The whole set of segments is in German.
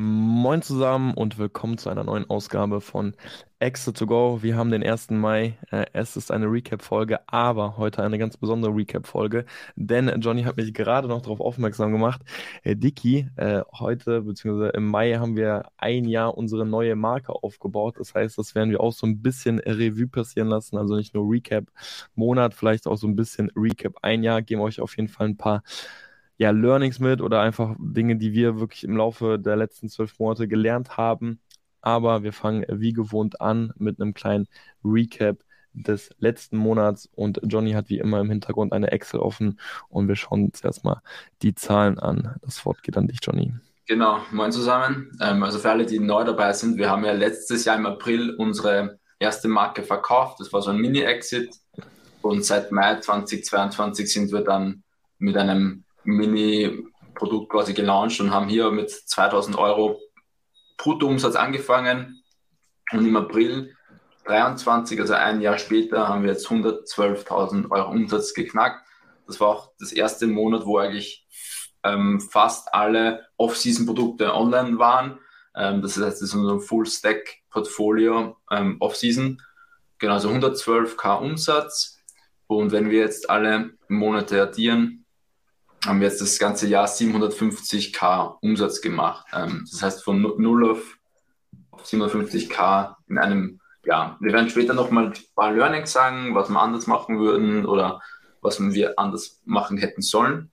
Moin zusammen und willkommen zu einer neuen Ausgabe von Exit to Go. Wir haben den 1. Mai. Äh, es ist eine Recap-Folge, aber heute eine ganz besondere Recap-Folge, denn Johnny hat mich gerade noch darauf aufmerksam gemacht. Äh, Dicky, äh, heute bzw. im Mai haben wir ein Jahr unsere neue Marke aufgebaut. Das heißt, das werden wir auch so ein bisschen Revue passieren lassen. Also nicht nur Recap-Monat, vielleicht auch so ein bisschen Recap ein Jahr. Geben euch auf jeden Fall ein paar ja, Learnings mit oder einfach Dinge, die wir wirklich im Laufe der letzten zwölf Monate gelernt haben. Aber wir fangen wie gewohnt an mit einem kleinen Recap des letzten Monats und Johnny hat wie immer im Hintergrund eine Excel offen und wir schauen uns erstmal die Zahlen an. Das Wort geht an dich, Johnny. Genau, moin zusammen. Ähm, also für alle, die neu dabei sind, wir haben ja letztes Jahr im April unsere erste Marke verkauft. Das war so ein Mini-Exit und seit Mai 2022 sind wir dann mit einem Mini-Produkt quasi gelauncht und haben hier mit 2000 Euro Bruttoumsatz angefangen. Und im April 23, also ein Jahr später, haben wir jetzt 112.000 Euro Umsatz geknackt. Das war auch das erste Monat, wo eigentlich ähm, fast alle Off-Season-Produkte online waren. Ähm, das heißt, das ist unser Full-Stack-Portfolio ähm, Off-Season. Genau, also 112k Umsatz. Und wenn wir jetzt alle Monate addieren, haben wir jetzt das ganze Jahr 750k Umsatz gemacht. Ähm, das heißt von 0 auf 750k in einem Jahr. Wir werden später nochmal ein paar Learnings sagen, was wir anders machen würden oder was wir anders machen hätten sollen.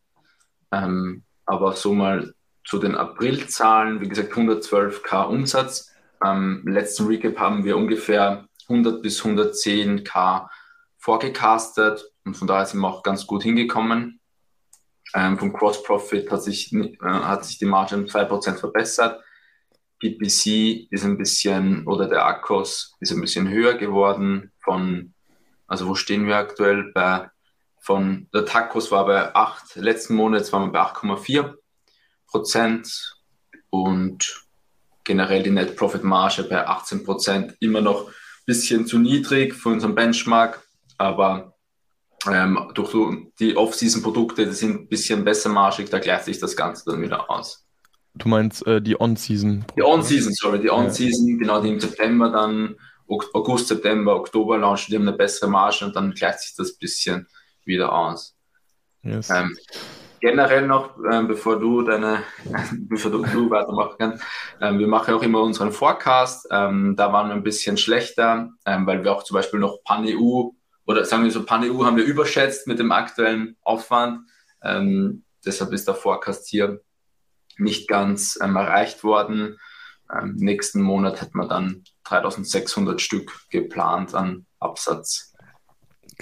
Ähm, aber so mal zu den Aprilzahlen, wie gesagt 112k Umsatz. Am letzten Recap haben wir ungefähr 100 bis 110k vorgecastet und von daher sind wir auch ganz gut hingekommen. Ähm, vom Cross Profit hat sich, äh, hat sich die Marge um 2% verbessert. PPC ist ein bisschen, oder der Akkus ist ein bisschen höher geworden von, also wo stehen wir aktuell bei, von, der Tacos war bei 8, letzten Monat waren wir bei 8,4 Prozent und generell die Net Profit Marge bei 18 Prozent immer noch ein bisschen zu niedrig für unseren Benchmark, aber ähm, durch die Off-Season-Produkte, die sind ein bisschen besser marschig, da gleicht sich das Ganze dann wieder aus. Du meinst äh, die On-Season? Die On-Season, sorry, die On-Season, ja. genau, die im September dann, August, September, Oktober launchen, die haben eine bessere Marge und dann gleicht sich das ein bisschen wieder aus. Yes. Ähm, generell noch, ähm, bevor du deine, bevor du, du weitermachen kannst, ähm, wir machen auch immer unseren Forecast. Ähm, da waren wir ein bisschen schlechter, ähm, weil wir auch zum Beispiel noch Pan-EU oder sagen wir so, Pan-EU haben wir überschätzt mit dem aktuellen Aufwand. Ähm, deshalb ist der Forecast hier nicht ganz ähm, erreicht worden. Ähm, nächsten Monat hätten wir dann 3600 Stück geplant an Absatz.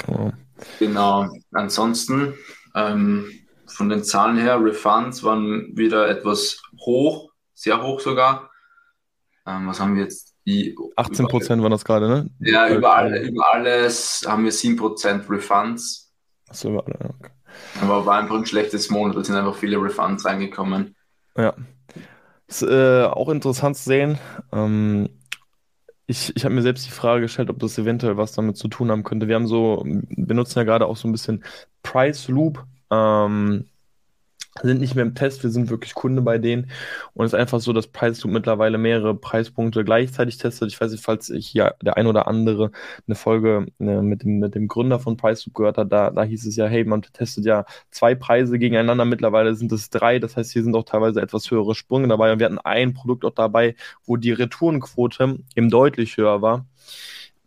Cool. Genau. Ansonsten ähm, von den Zahlen her, Refunds waren wieder etwas hoch, sehr hoch sogar. Ähm, was haben wir jetzt? Die 18 Prozent waren das gerade, ne? Ja, über, alle, über alles haben wir 7 Prozent Refunds. Achso, über alle, okay. Aber war einfach ein schlechtes Monat, da sind einfach viele Refunds reingekommen. Ja. Ist äh, auch interessant zu sehen. Ähm, ich, ich habe mir selbst die Frage gestellt, ob das eventuell was damit zu tun haben könnte. Wir haben so, benutzen ja gerade auch so ein bisschen Price Loop. Ähm, sind nicht mehr im Test, wir sind wirklich Kunde bei denen. Und es ist einfach so, dass PriceLoop mittlerweile mehrere Preispunkte gleichzeitig testet. Ich weiß nicht, falls hier der ein oder andere eine Folge ne, mit, dem, mit dem Gründer von PriceLoop gehört hat, da, da hieß es ja, hey, man testet ja zwei Preise gegeneinander, mittlerweile sind es drei. Das heißt, hier sind auch teilweise etwas höhere Sprünge dabei. Und wir hatten ein Produkt auch dabei, wo die Retourenquote eben deutlich höher war.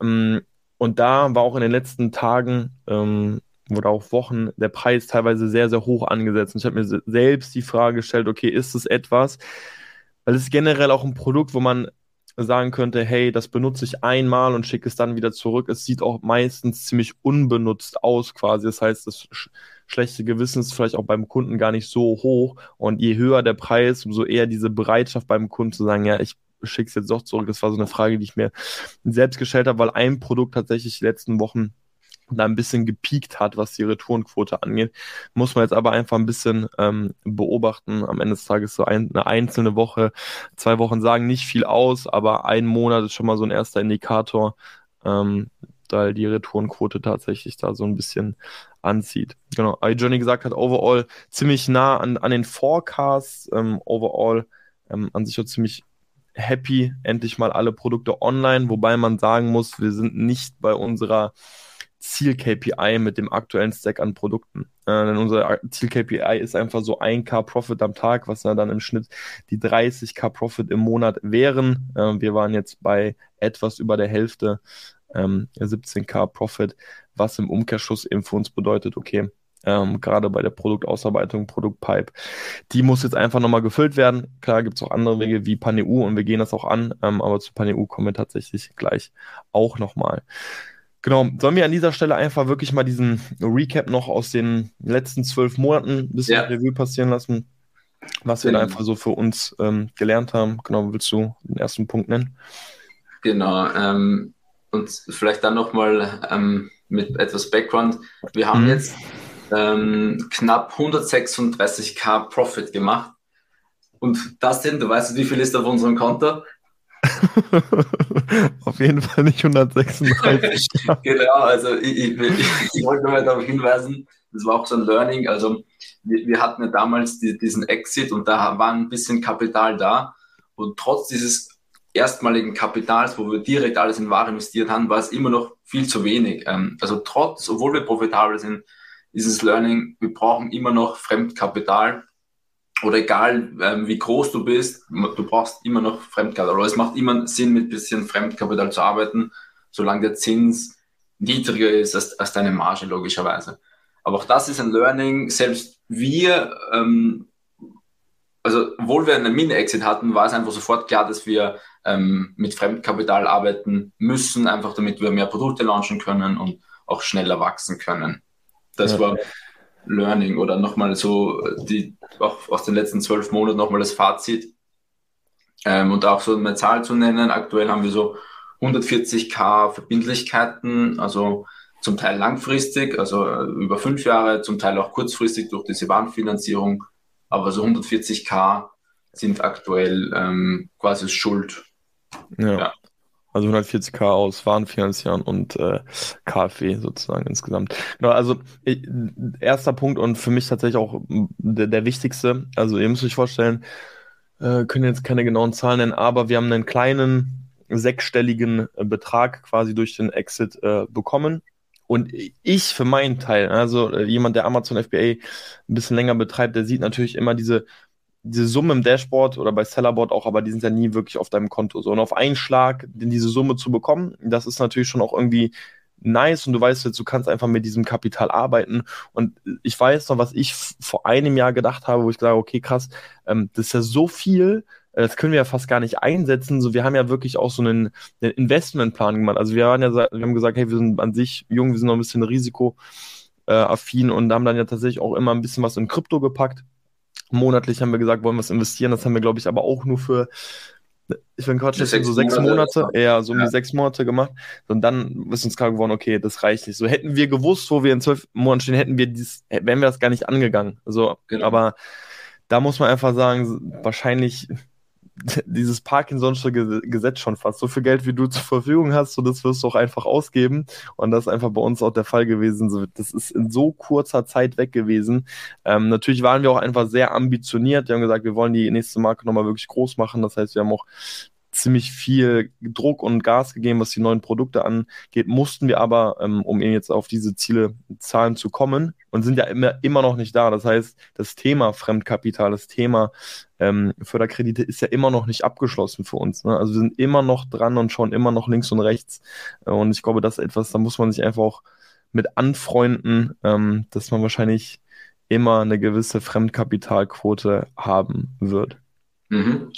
Ähm, und da war auch in den letzten Tagen ähm, oder auch Wochen der Preis teilweise sehr, sehr hoch angesetzt. Und ich habe mir selbst die Frage gestellt, okay, ist es etwas, weil es ist generell auch ein Produkt, wo man sagen könnte, hey, das benutze ich einmal und schicke es dann wieder zurück. Es sieht auch meistens ziemlich unbenutzt aus quasi. Das heißt, das sch schlechte Gewissen ist vielleicht auch beim Kunden gar nicht so hoch. Und je höher der Preis, umso eher diese Bereitschaft beim Kunden zu sagen, ja, ich schicke es jetzt doch zurück. Das war so eine Frage, die ich mir selbst gestellt habe, weil ein Produkt tatsächlich die letzten Wochen da ein bisschen gepiekt hat, was die Retourenquote angeht. Muss man jetzt aber einfach ein bisschen ähm, beobachten. Am Ende des Tages so ein, eine einzelne Woche, zwei Wochen sagen nicht viel aus, aber ein Monat ist schon mal so ein erster Indikator, ähm, weil die Retourenquote tatsächlich da so ein bisschen anzieht. Genau, wie Johnny gesagt hat, overall ziemlich nah an, an den Forecasts, ähm, overall ähm, an sich auch ziemlich happy, endlich mal alle Produkte online, wobei man sagen muss, wir sind nicht bei unserer Ziel-KPI mit dem aktuellen Stack an Produkten. Äh, denn unser Ziel-KPI ist einfach so 1K Profit am Tag, was dann im Schnitt die 30K Profit im Monat wären. Äh, wir waren jetzt bei etwas über der Hälfte, ähm, 17K Profit, was im Umkehrschluss eben für uns bedeutet, okay, ähm, gerade bei der Produktausarbeitung, Produktpipe. Die muss jetzt einfach nochmal gefüllt werden. Klar gibt es auch andere Wege wie PanEU und wir gehen das auch an, ähm, aber zu PanEU kommen wir tatsächlich gleich auch nochmal. Genau, sollen wir an dieser Stelle einfach wirklich mal diesen Recap noch aus den letzten zwölf Monaten ein bisschen ja. Revue passieren lassen, was wir da einfach so für uns ähm, gelernt haben. Genau, willst du den ersten Punkt nennen? Genau, ähm, und vielleicht dann nochmal ähm, mit etwas Background. Wir haben mhm. jetzt ähm, knapp 136k Profit gemacht. Und das denn, du weißt, wie viel ist auf unserem Konto? auf jeden Fall nicht 136. genau, also ich, ich, ich, wollte mal darauf hinweisen, das war auch so ein Learning. Also wir, wir hatten ja damals die, diesen Exit und da war ein bisschen Kapital da. Und trotz dieses erstmaligen Kapitals, wo wir direkt alles in Ware investiert haben, war es immer noch viel zu wenig. Ähm, also trotz, obwohl wir profitabel sind, dieses Learning, wir brauchen immer noch Fremdkapital oder egal ähm, wie groß du bist, du brauchst immer noch Fremdkapital. Oder es macht immer Sinn, mit ein bisschen Fremdkapital zu arbeiten, solange der Zins niedriger ist als, als deine Marge, logischerweise. Aber auch das ist ein Learning. Selbst wir, ähm, also obwohl wir einen Mini-Exit hatten, war es einfach sofort klar, dass wir ähm, mit Fremdkapital arbeiten müssen, einfach damit wir mehr Produkte launchen können und auch schneller wachsen können. Das ja. war Learning oder nochmal so die auch aus den letzten zwölf Monaten nochmal das Fazit. Ähm, und auch so eine Zahl zu nennen. Aktuell haben wir so 140k Verbindlichkeiten, also zum Teil langfristig, also äh, über fünf Jahre, zum Teil auch kurzfristig durch diese Bahnfinanzierung. Aber so 140k sind aktuell ähm, quasi Schuld. Ja. ja. Also 140k aus Warenfinanzieren und äh, KfW sozusagen insgesamt. Genau, also ich, erster Punkt und für mich tatsächlich auch der, der wichtigste. Also ihr müsst euch vorstellen, äh, können jetzt keine genauen Zahlen nennen, aber wir haben einen kleinen sechsstelligen äh, Betrag quasi durch den Exit äh, bekommen. Und ich für meinen Teil, also äh, jemand, der Amazon FBA ein bisschen länger betreibt, der sieht natürlich immer diese diese Summe im Dashboard oder bei Sellerboard auch, aber die sind ja nie wirklich auf deinem Konto. So, und auf einen Schlag diese Summe zu bekommen, das ist natürlich schon auch irgendwie nice und du weißt jetzt, du kannst einfach mit diesem Kapital arbeiten. Und ich weiß noch, was ich vor einem Jahr gedacht habe, wo ich sage, okay, krass, ähm, das ist ja so viel, äh, das können wir ja fast gar nicht einsetzen. So, wir haben ja wirklich auch so einen, einen Investmentplan gemacht. Also wir waren ja, wir haben gesagt, hey, wir sind an sich jung, wir sind noch ein bisschen risikoaffin und haben dann ja tatsächlich auch immer ein bisschen was in Krypto gepackt monatlich haben wir gesagt, wollen wir es investieren. Das haben wir, glaube ich, aber auch nur für, ich bin Quatsch, so sechs Monate, Monate eher so um die sechs Monate gemacht. Und dann ist uns klar geworden, okay, das reicht nicht. So hätten wir gewusst, wo wir in zwölf Monaten stehen, hätten wir dies, wären wir das gar nicht angegangen. So, genau. aber da muss man einfach sagen, wahrscheinlich dieses Parkinson'sche Gesetz schon fast. So viel Geld, wie du zur Verfügung hast, so das wirst du auch einfach ausgeben. Und das ist einfach bei uns auch der Fall gewesen. Das ist in so kurzer Zeit weg gewesen. Ähm, natürlich waren wir auch einfach sehr ambitioniert. Wir haben gesagt, wir wollen die nächste Marke nochmal wirklich groß machen. Das heißt, wir haben auch ziemlich viel Druck und Gas gegeben, was die neuen Produkte angeht, mussten wir aber, ähm, um eben jetzt auf diese Ziele, Zahlen zu kommen und sind ja immer, immer noch nicht da. Das heißt, das Thema Fremdkapital, das Thema ähm, Förderkredite ist ja immer noch nicht abgeschlossen für uns. Ne? Also wir sind immer noch dran und schauen immer noch links und rechts. Äh, und ich glaube, das ist etwas, da muss man sich einfach auch mit anfreunden, ähm, dass man wahrscheinlich immer eine gewisse Fremdkapitalquote haben wird. Mhm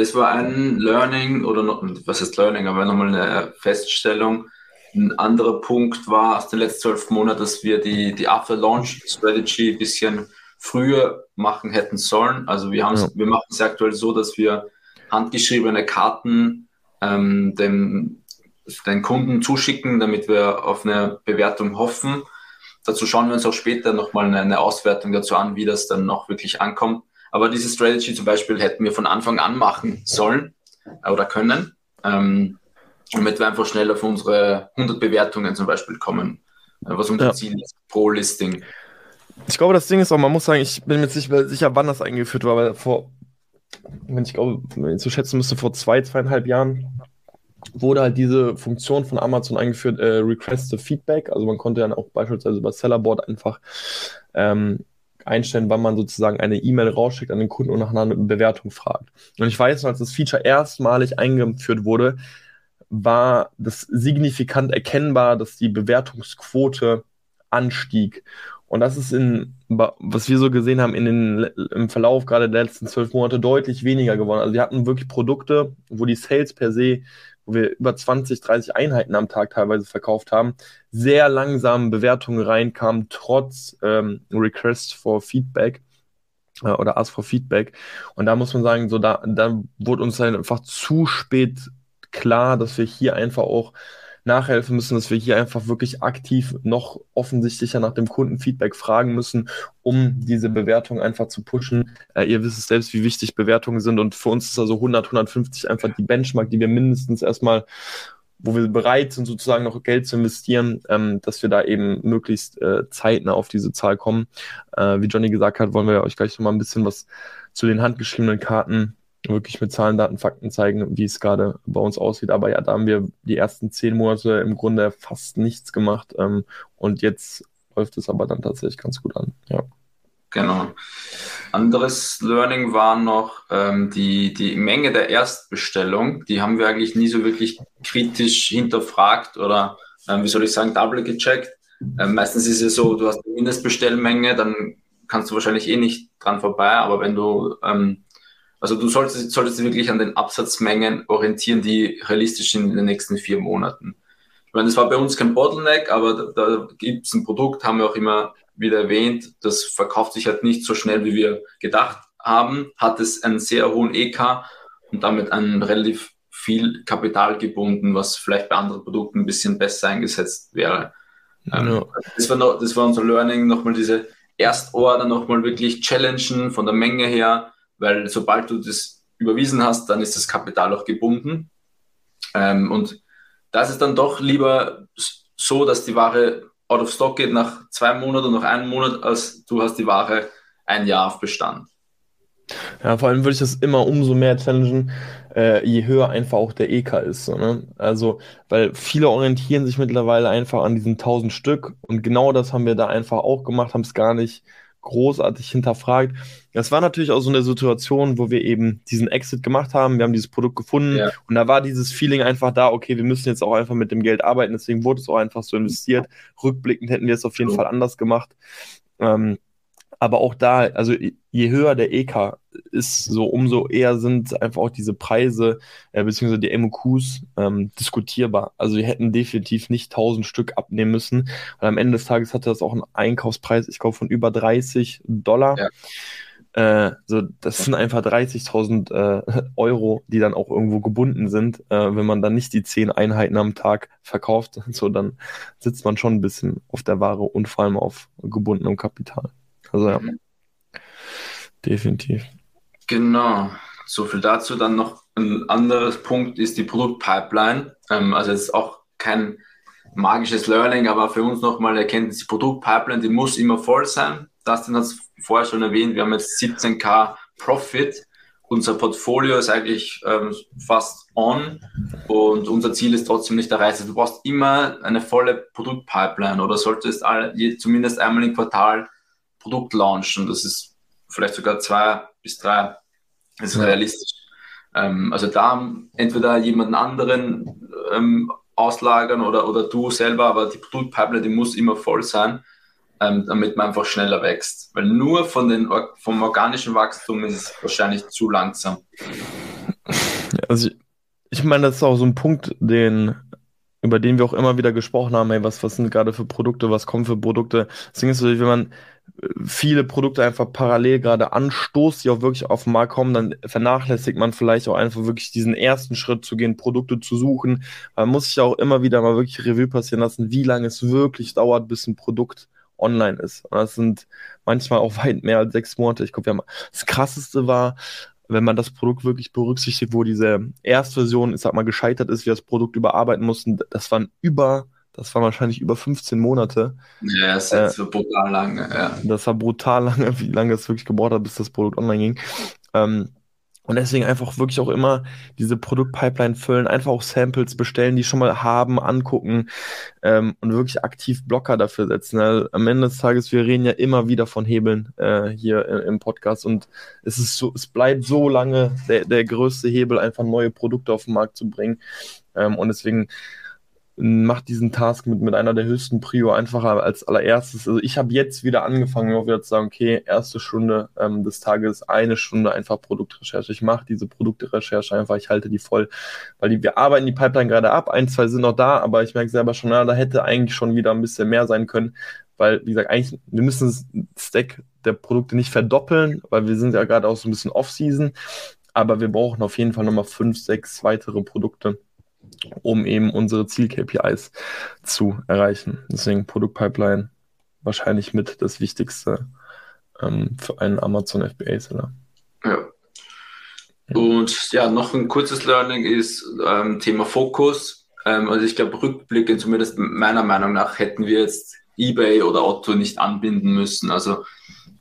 das war ein Learning oder noch, was heißt Learning, aber nochmal eine Feststellung. Ein anderer Punkt war aus den letzten zwölf Monaten, dass wir die, die After-Launch-Strategy ein bisschen früher machen hätten sollen. Also wir, ja. wir machen es aktuell so, dass wir handgeschriebene Karten ähm, dem den Kunden zuschicken, damit wir auf eine Bewertung hoffen. Dazu schauen wir uns auch später nochmal eine, eine Auswertung dazu an, wie das dann noch wirklich ankommt. Aber diese Strategy zum Beispiel hätten wir von Anfang an machen sollen oder können, ähm, damit wir einfach schnell auf unsere 100 Bewertungen zum Beispiel kommen, äh, was unser ja. Ziel ist pro Listing. Ich glaube, das Ding ist auch, man muss sagen, ich bin mir nicht sicher, wann das eingeführt war, weil vor, wenn ich glaube, wenn ich so schätzen müsste, vor zwei, zweieinhalb Jahren wurde halt diese Funktion von Amazon eingeführt, äh, Request Feedback. Also man konnte dann auch beispielsweise über Sellerboard einfach ähm, einstellen, wann man sozusagen eine E-Mail rausschickt an den Kunden und nach einer Bewertung fragt. Und ich weiß noch, als das Feature erstmalig eingeführt wurde, war das signifikant erkennbar, dass die Bewertungsquote anstieg. Und das ist in, was wir so gesehen haben, in den, im Verlauf gerade der letzten zwölf Monate deutlich weniger geworden. Also wir hatten wirklich Produkte, wo die Sales per se, wo wir über 20, 30 Einheiten am Tag teilweise verkauft haben, sehr langsam Bewertungen reinkamen, trotz ähm, Request for Feedback äh, oder Ask for Feedback. Und da muss man sagen, so da, da wurde uns halt einfach zu spät klar, dass wir hier einfach auch nachhelfen müssen, dass wir hier einfach wirklich aktiv noch offensichtlicher nach dem Kundenfeedback fragen müssen, um diese Bewertung einfach zu pushen. Äh, ihr wisst es selbst, wie wichtig Bewertungen sind und für uns ist also 100, 150 einfach die Benchmark, die wir mindestens erstmal wo wir bereit sind, sozusagen noch Geld zu investieren, ähm, dass wir da eben möglichst äh, zeitnah auf diese Zahl kommen. Äh, wie Johnny gesagt hat, wollen wir euch gleich noch mal ein bisschen was zu den handgeschriebenen Karten wirklich mit Zahlen, Daten, Fakten zeigen, wie es gerade bei uns aussieht. Aber ja, da haben wir die ersten zehn Monate im Grunde fast nichts gemacht. Ähm, und jetzt läuft es aber dann tatsächlich ganz gut an. Ja. Genau. Anderes Learning war noch ähm, die, die Menge der Erstbestellung. Die haben wir eigentlich nie so wirklich kritisch hinterfragt oder, ähm, wie soll ich sagen, double gecheckt. Ähm, meistens ist es so, du hast eine Mindestbestellmenge, dann kannst du wahrscheinlich eh nicht dran vorbei, aber wenn du ähm, also du solltest, solltest dich wirklich an den Absatzmengen orientieren, die realistisch sind in den nächsten vier Monaten. Ich meine, das war bei uns kein Bottleneck, aber da, da gibt es ein Produkt, haben wir auch immer wieder erwähnt, das verkauft sich halt nicht so schnell, wie wir gedacht haben, hat es einen sehr hohen EK und damit ein relativ viel Kapital gebunden, was vielleicht bei anderen Produkten ein bisschen besser eingesetzt wäre. Ähm, ja. das, war noch, das war unser Learning, nochmal diese Erstorder nochmal wirklich challengen von der Menge her, weil sobald du das überwiesen hast, dann ist das Kapital auch gebunden. Ähm, und da ist dann doch lieber so, dass die Ware out of stock geht nach zwei Monaten nach einem Monat, als du hast die Ware ein Jahr auf Bestand. Ja, vor allem würde ich das immer umso mehr challengen, äh, je höher einfach auch der EK ist. So, ne? Also, weil viele orientieren sich mittlerweile einfach an diesen 1000 Stück und genau das haben wir da einfach auch gemacht, haben es gar nicht großartig hinterfragt. Das war natürlich auch so eine Situation, wo wir eben diesen Exit gemacht haben. Wir haben dieses Produkt gefunden ja. und da war dieses Feeling einfach da, okay, wir müssen jetzt auch einfach mit dem Geld arbeiten. Deswegen wurde es auch einfach so investiert. Rückblickend hätten wir es auf jeden Fall anders gemacht. Ähm, aber auch da, also je höher der EK ist, so umso eher sind einfach auch diese Preise äh, beziehungsweise die MOQs ähm, diskutierbar. Also wir hätten definitiv nicht 1000 Stück abnehmen müssen. Und am Ende des Tages hatte das auch einen Einkaufspreis, ich glaube, von über 30 Dollar. Ja. Äh, so, das sind einfach 30.000 äh, Euro, die dann auch irgendwo gebunden sind. Äh, wenn man dann nicht die 10 Einheiten am Tag verkauft, so dann sitzt man schon ein bisschen auf der Ware und vor allem auf gebundenem Kapital. Also ja, definitiv. Genau. So viel dazu. Dann noch ein anderes Punkt ist die Produktpipeline. Ähm, also jetzt auch kein magisches Learning, aber für uns nochmal Erkenntnis, die Produktpipeline, die muss immer voll sein. Dustin hat es vorher schon erwähnt, wir haben jetzt 17k Profit. Unser Portfolio ist eigentlich ähm, fast on und unser Ziel ist trotzdem nicht erreicht. Also du brauchst immer eine volle Produktpipeline oder solltest alle, zumindest einmal im Quartal Produkt launchen. Das ist vielleicht sogar zwei bis drei. Das ist ja. realistisch. Ähm, also da entweder jemanden anderen ähm, auslagern oder, oder du selber, aber die Produktpipeline, die muss immer voll sein, ähm, damit man einfach schneller wächst. Weil nur von den, vom organischen Wachstum ist es wahrscheinlich zu langsam. Also ich, ich meine, das ist auch so ein Punkt, den über den wir auch immer wieder gesprochen haben, ey, was, was sind gerade für Produkte, was kommen für Produkte. Deswegen ist es, wenn man viele Produkte einfach parallel gerade anstoßt, die auch wirklich auf den Markt kommen, dann vernachlässigt man vielleicht auch einfach wirklich diesen ersten Schritt zu gehen, Produkte zu suchen. Man muss sich auch immer wieder mal wirklich Revue passieren lassen, wie lange es wirklich dauert, bis ein Produkt online ist. Und das sind manchmal auch weit mehr als sechs Monate. Ich glaube, wir haben das krasseste war, wenn man das Produkt wirklich berücksichtigt, wo diese Erstversion, ich sag mal, gescheitert ist, wir das Produkt überarbeiten mussten, das waren über das war wahrscheinlich über 15 Monate. Ja, das ist äh, brutal lange. Ja. Das war brutal lange, wie lange es wirklich gebraucht hat, bis das Produkt online ging. Ähm, und deswegen einfach wirklich auch immer diese Produktpipeline füllen, einfach auch Samples bestellen, die schon mal haben, angucken ähm, und wirklich aktiv Blocker dafür setzen. Also am Ende des Tages, wir reden ja immer wieder von Hebeln äh, hier im, im Podcast und es ist so, es bleibt so lange der, der größte Hebel, einfach neue Produkte auf den Markt zu bringen. Ähm, und deswegen macht diesen Task mit, mit einer der höchsten Prio einfacher als allererstes. Also ich habe jetzt wieder angefangen, auch wieder zu sagen, okay, erste Stunde ähm, des Tages, eine Stunde einfach Produktrecherche. Ich mache diese Produktrecherche einfach, ich halte die voll, weil die, wir arbeiten die Pipeline gerade ab, ein, zwei sind noch da, aber ich merke selber schon, na, da hätte eigentlich schon wieder ein bisschen mehr sein können, weil, wie gesagt, eigentlich, wir müssen das Stack der Produkte nicht verdoppeln, weil wir sind ja gerade auch so ein bisschen Off-Season, aber wir brauchen auf jeden Fall nochmal fünf, sechs weitere Produkte um eben unsere Ziel-KPIs zu erreichen. Deswegen Produktpipeline wahrscheinlich mit das Wichtigste ähm, für einen Amazon FBA-Seller. Ja. Und ja, noch ein kurzes Learning ist ähm, Thema Fokus. Ähm, also ich glaube, rückblickend, zumindest meiner Meinung nach, hätten wir jetzt eBay oder Otto nicht anbinden müssen. Also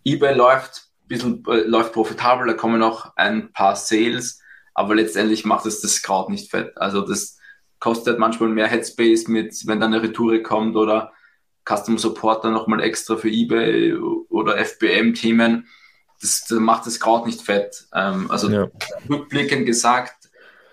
eBay läuft bisschen äh, läuft profitabel, da kommen noch ein paar Sales, aber letztendlich macht es das Kraut nicht fett. Also das kostet manchmal mehr Headspace mit, wenn dann eine Retoure kommt oder Custom Support dann nochmal extra für eBay oder FBM-Themen. Das, das, macht das Kraut nicht fett. Ähm, also ja. rückblickend gesagt,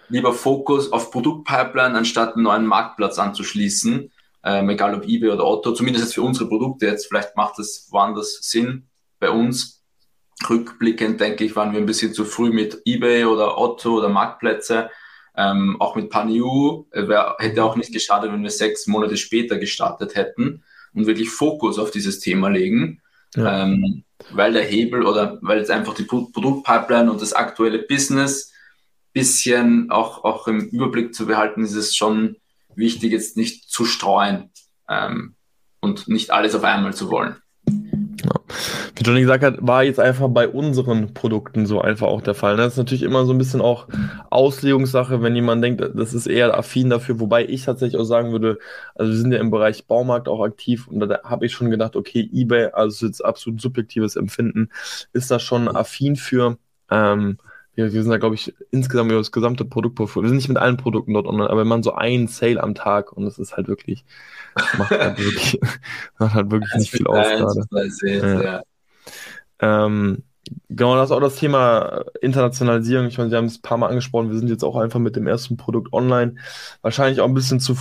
lieber Fokus auf Produktpipeline, anstatt einen neuen Marktplatz anzuschließen. Ähm, egal ob eBay oder Otto, zumindest jetzt für unsere Produkte jetzt, vielleicht macht es woanders Sinn. Bei uns, rückblickend denke ich, waren wir ein bisschen zu früh mit eBay oder Otto oder Marktplätze. Ähm, auch mit Paniu äh, hätte auch nicht geschadet, wenn wir sechs Monate später gestartet hätten und wirklich Fokus auf dieses Thema legen. Ja. Ähm, weil der Hebel oder weil jetzt einfach die Produktpipeline und das aktuelle Business bisschen auch, auch im Überblick zu behalten, ist es schon wichtig, jetzt nicht zu streuen ähm, und nicht alles auf einmal zu wollen. Ja. Wie Johnny gesagt hat, war jetzt einfach bei unseren Produkten so einfach auch der Fall. Das ist natürlich immer so ein bisschen auch Auslegungssache, wenn jemand denkt, das ist eher affin dafür, wobei ich tatsächlich auch sagen würde, also wir sind ja im Bereich Baumarkt auch aktiv und da habe ich schon gedacht, okay, eBay, also jetzt absolut subjektives Empfinden, ist da schon affin für. Ähm, wir, wir sind da, glaube ich, insgesamt über das gesamte Produktportfolio. Wir sind nicht mit allen Produkten dort online, aber wenn man so einen Sale am Tag und das ist halt wirklich, macht halt wirklich, macht halt wirklich nicht viel aus gerade. Ja. Ähm, genau, das ist auch das Thema Internationalisierung. Ich meine, Sie haben es ein paar Mal angesprochen, wir sind jetzt auch einfach mit dem ersten Produkt online. Wahrscheinlich auch ein bisschen zu,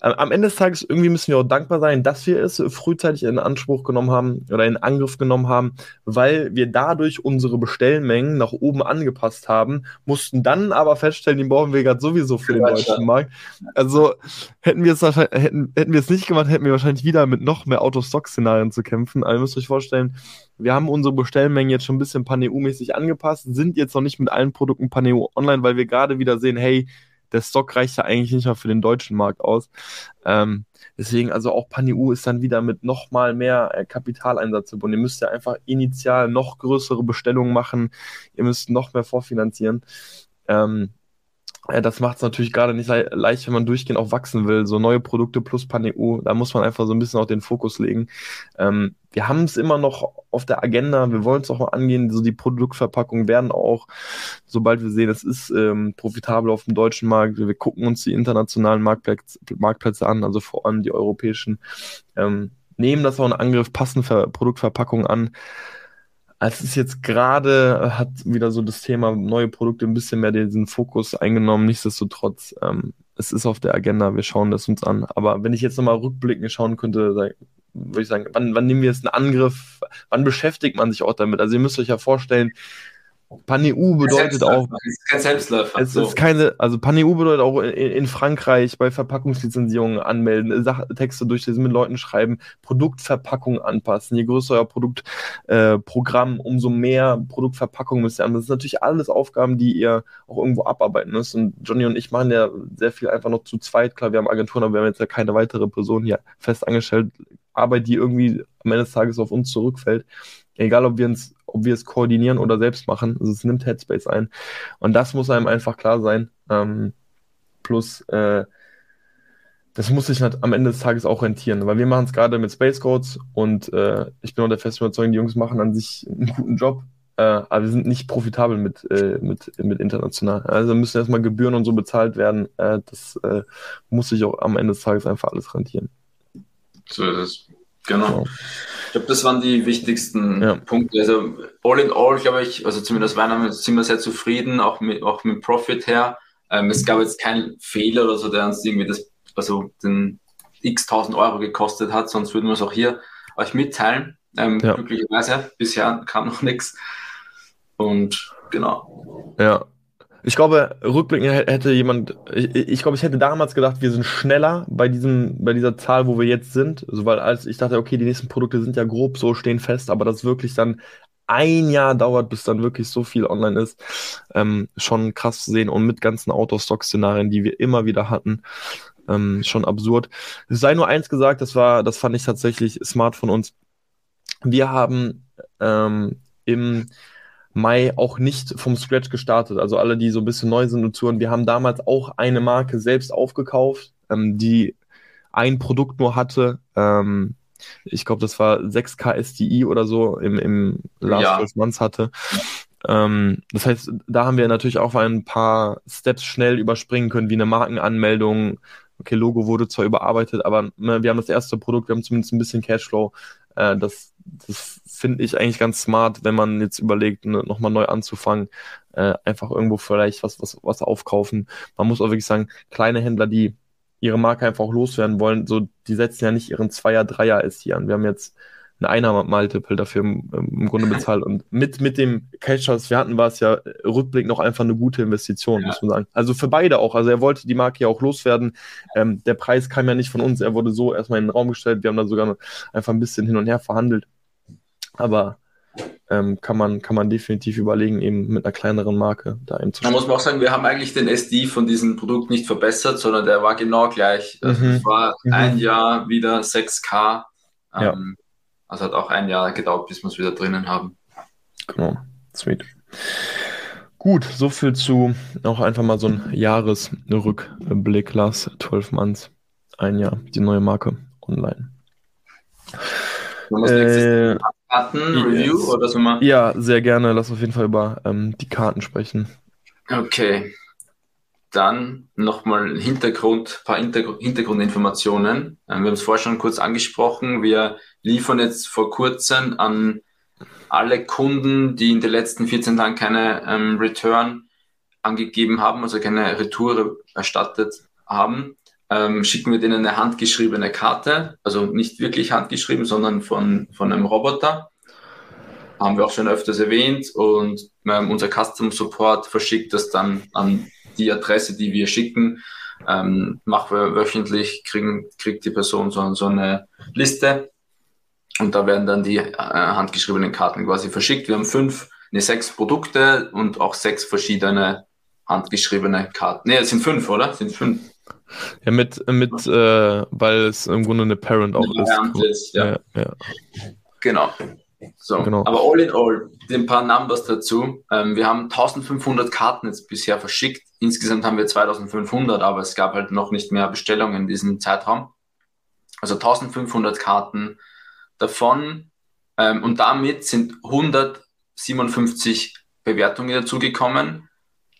am Ende des Tages irgendwie müssen wir auch dankbar sein, dass wir es frühzeitig in Anspruch genommen haben oder in Angriff genommen haben, weil wir dadurch unsere Bestellmengen nach oben angepasst haben, mussten dann aber feststellen, die brauchen wir gerade sowieso für den ja, deutschen Markt. Also hätten wir es hätten, hätten wir es nicht gemacht, hätten wir wahrscheinlich wieder mit noch mehr Autostock-Szenarien zu kämpfen. Aber ihr müsst euch vorstellen, wir haben unsere Bestellmengen jetzt schon ein bisschen Paneu-mäßig angepasst, sind jetzt noch nicht mit allen Produkten Paneu online, weil wir gerade wieder sehen, hey, der Stock reicht ja eigentlich nicht mal für den deutschen Markt aus. Ähm, deswegen, also auch PanEU ist dann wieder mit noch mal mehr äh, Kapitaleinsatz verbunden. Ihr müsst ja einfach initial noch größere Bestellungen machen. Ihr müsst noch mehr vorfinanzieren. Ähm, ja, das macht es natürlich gerade nicht le leicht, wenn man durchgehend auch wachsen will. So neue Produkte plus PanEU, da muss man einfach so ein bisschen auch den Fokus legen. Ähm, wir haben es immer noch auf der Agenda, wir wollen es auch mal angehen. So die Produktverpackungen werden auch, sobald wir sehen, es ist ähm, profitabel auf dem deutschen Markt, wir, wir gucken uns die internationalen Marktplätze, Marktplätze an, also vor allem die europäischen, ähm, nehmen das auch in Angriff, passen Ver Produktverpackungen an als es jetzt gerade hat wieder so das Thema neue Produkte ein bisschen mehr diesen Fokus eingenommen. Nichtsdestotrotz, ähm, es ist auf der Agenda, wir schauen das uns an. Aber wenn ich jetzt nochmal rückblickend schauen könnte, würde ich sagen, wann, wann nehmen wir jetzt einen Angriff? Wann beschäftigt man sich auch damit? Also ihr müsst euch ja vorstellen, Paneu bedeutet auch. Es ist kein Selbstläufer. Es so. ist keine, also Paneu bedeutet auch in, in Frankreich bei Verpackungslizenzierungen anmelden, Sach Texte durchlesen, mit Leuten schreiben, Produktverpackung anpassen. Je größer euer Produktprogramm, äh, umso mehr Produktverpackung müsst ihr anpassen. Das sind natürlich alles Aufgaben, die ihr auch irgendwo abarbeiten müsst. Und Johnny und ich machen ja sehr viel einfach noch zu zweit. Klar, wir haben Agenturen, aber wir haben jetzt ja keine weitere Person hier fest angestellt. Arbeit, die irgendwie am Ende des Tages auf uns zurückfällt. Egal, ob wir uns ob wir es koordinieren oder selbst machen. Also es nimmt Headspace ein. Und das muss einem einfach klar sein. Ähm, plus, äh, das muss sich am Ende des Tages auch rentieren, weil wir machen es gerade mit Space Codes und äh, ich bin auch der festen Überzeugung, die Jungs machen an sich einen guten Job, äh, aber wir sind nicht profitabel mit, äh, mit, mit international. Also müssen erstmal Gebühren und so bezahlt werden. Äh, das äh, muss sich auch am Ende des Tages einfach alles rentieren. So ist es. Genau. genau. Ich glaube, das waren die wichtigsten ja. Punkte. Also all in all, glaube ich, also zumindest meiner sind wir sehr zufrieden, auch mit, auch mit Profit her. Ähm, es gab jetzt keinen Fehler oder so, der uns irgendwie das, also den x tausend Euro gekostet hat, sonst würden wir es auch hier euch mitteilen. Ähm, ja. Glücklicherweise, bisher kam noch nichts. Und genau. Ja, ich glaube, rückblickend hätte jemand, ich, ich, glaube, ich hätte damals gedacht, wir sind schneller bei diesem, bei dieser Zahl, wo wir jetzt sind. Also, weil als ich dachte, okay, die nächsten Produkte sind ja grob so, stehen fest, aber das wirklich dann ein Jahr dauert, bis dann wirklich so viel online ist, ähm, schon krass zu sehen und mit ganzen Autostock-Szenarien, die wir immer wieder hatten, ähm, schon absurd. Es sei nur eins gesagt, das war, das fand ich tatsächlich smart von uns. Wir haben ähm, im Mai auch nicht vom Scratch gestartet. Also alle, die so ein bisschen neu sind und zuhören, wir haben damals auch eine Marke selbst aufgekauft, ähm, die ein Produkt nur hatte. Ähm, ich glaube, das war 6K SDI oder so im, im Last ja. 12 Months hatte. Ähm, das heißt, da haben wir natürlich auch ein paar Steps schnell überspringen können, wie eine Markenanmeldung. Okay, Logo wurde zwar überarbeitet, aber ne, wir haben das erste Produkt, wir haben zumindest ein bisschen Cashflow. Äh, das das finde ich eigentlich ganz smart, wenn man jetzt überlegt, ne, nochmal neu anzufangen, äh, einfach irgendwo vielleicht was, was, was aufkaufen. Man muss auch wirklich sagen, kleine Händler, die ihre Marke einfach auch loswerden wollen, so, die setzen ja nicht ihren Zweier, Dreier SI an. Wir haben jetzt ein Einer-Multiple dafür im, im, Grunde bezahlt. Und mit, mit dem Cash, was wir hatten, war es ja Rückblick noch einfach eine gute Investition, ja. muss man sagen. Also für beide auch. Also er wollte die Marke ja auch loswerden. Ähm, der Preis kam ja nicht von uns. Er wurde so erstmal in den Raum gestellt. Wir haben da sogar einfach ein bisschen hin und her verhandelt. Aber ähm, kann, man, kann man definitiv überlegen, eben mit einer kleineren Marke da eben zu Da muss man auch sagen, wir haben eigentlich den SD von diesem Produkt nicht verbessert, sondern der war genau gleich. Also mhm. Es war mhm. ein Jahr wieder 6K. Ähm, ja. Also hat auch ein Jahr gedauert, bis wir es wieder drinnen haben. Genau, sweet. Gut, so viel zu auch einfach mal so ein Jahresrückblick, Lars, 12 Months, ein Jahr, die neue Marke online. Äh, Karten-Review yes. oder so mal? Ja, sehr gerne. Lass auf jeden Fall über ähm, die Karten sprechen. Okay. Dann nochmal Hintergrund, paar Hintergr Hintergrundinformationen. Ähm, wir haben es vorher schon kurz angesprochen. Wir liefern jetzt vor kurzem an alle Kunden, die in den letzten 14 Tagen keine ähm, Return angegeben haben, also keine Retour erstattet haben, ähm, schicken wir denen eine handgeschriebene Karte, also nicht wirklich handgeschrieben, sondern von, von einem Roboter. Haben wir auch schon öfters erwähnt und ähm, unser Custom Support verschickt das dann an die Adresse, die wir schicken. Ähm, machen wir wöchentlich, kriegen, kriegt die Person so, so eine Liste und da werden dann die äh, handgeschriebenen Karten quasi verschickt. Wir haben fünf, ne, sechs Produkte und auch sechs verschiedene handgeschriebene Karten. Ne, es sind fünf, oder? Es sind fünf. Ja, mit, mit äh, weil es im Grunde eine Parent auch ist. ist ja. Ja, ja. Genau. So, genau. aber all in all, ein paar Numbers dazu. Ähm, wir haben 1500 Karten jetzt bisher verschickt. Insgesamt haben wir 2500, aber es gab halt noch nicht mehr Bestellungen in diesem Zeitraum. Also 1500 Karten davon ähm, und damit sind 157 Bewertungen dazugekommen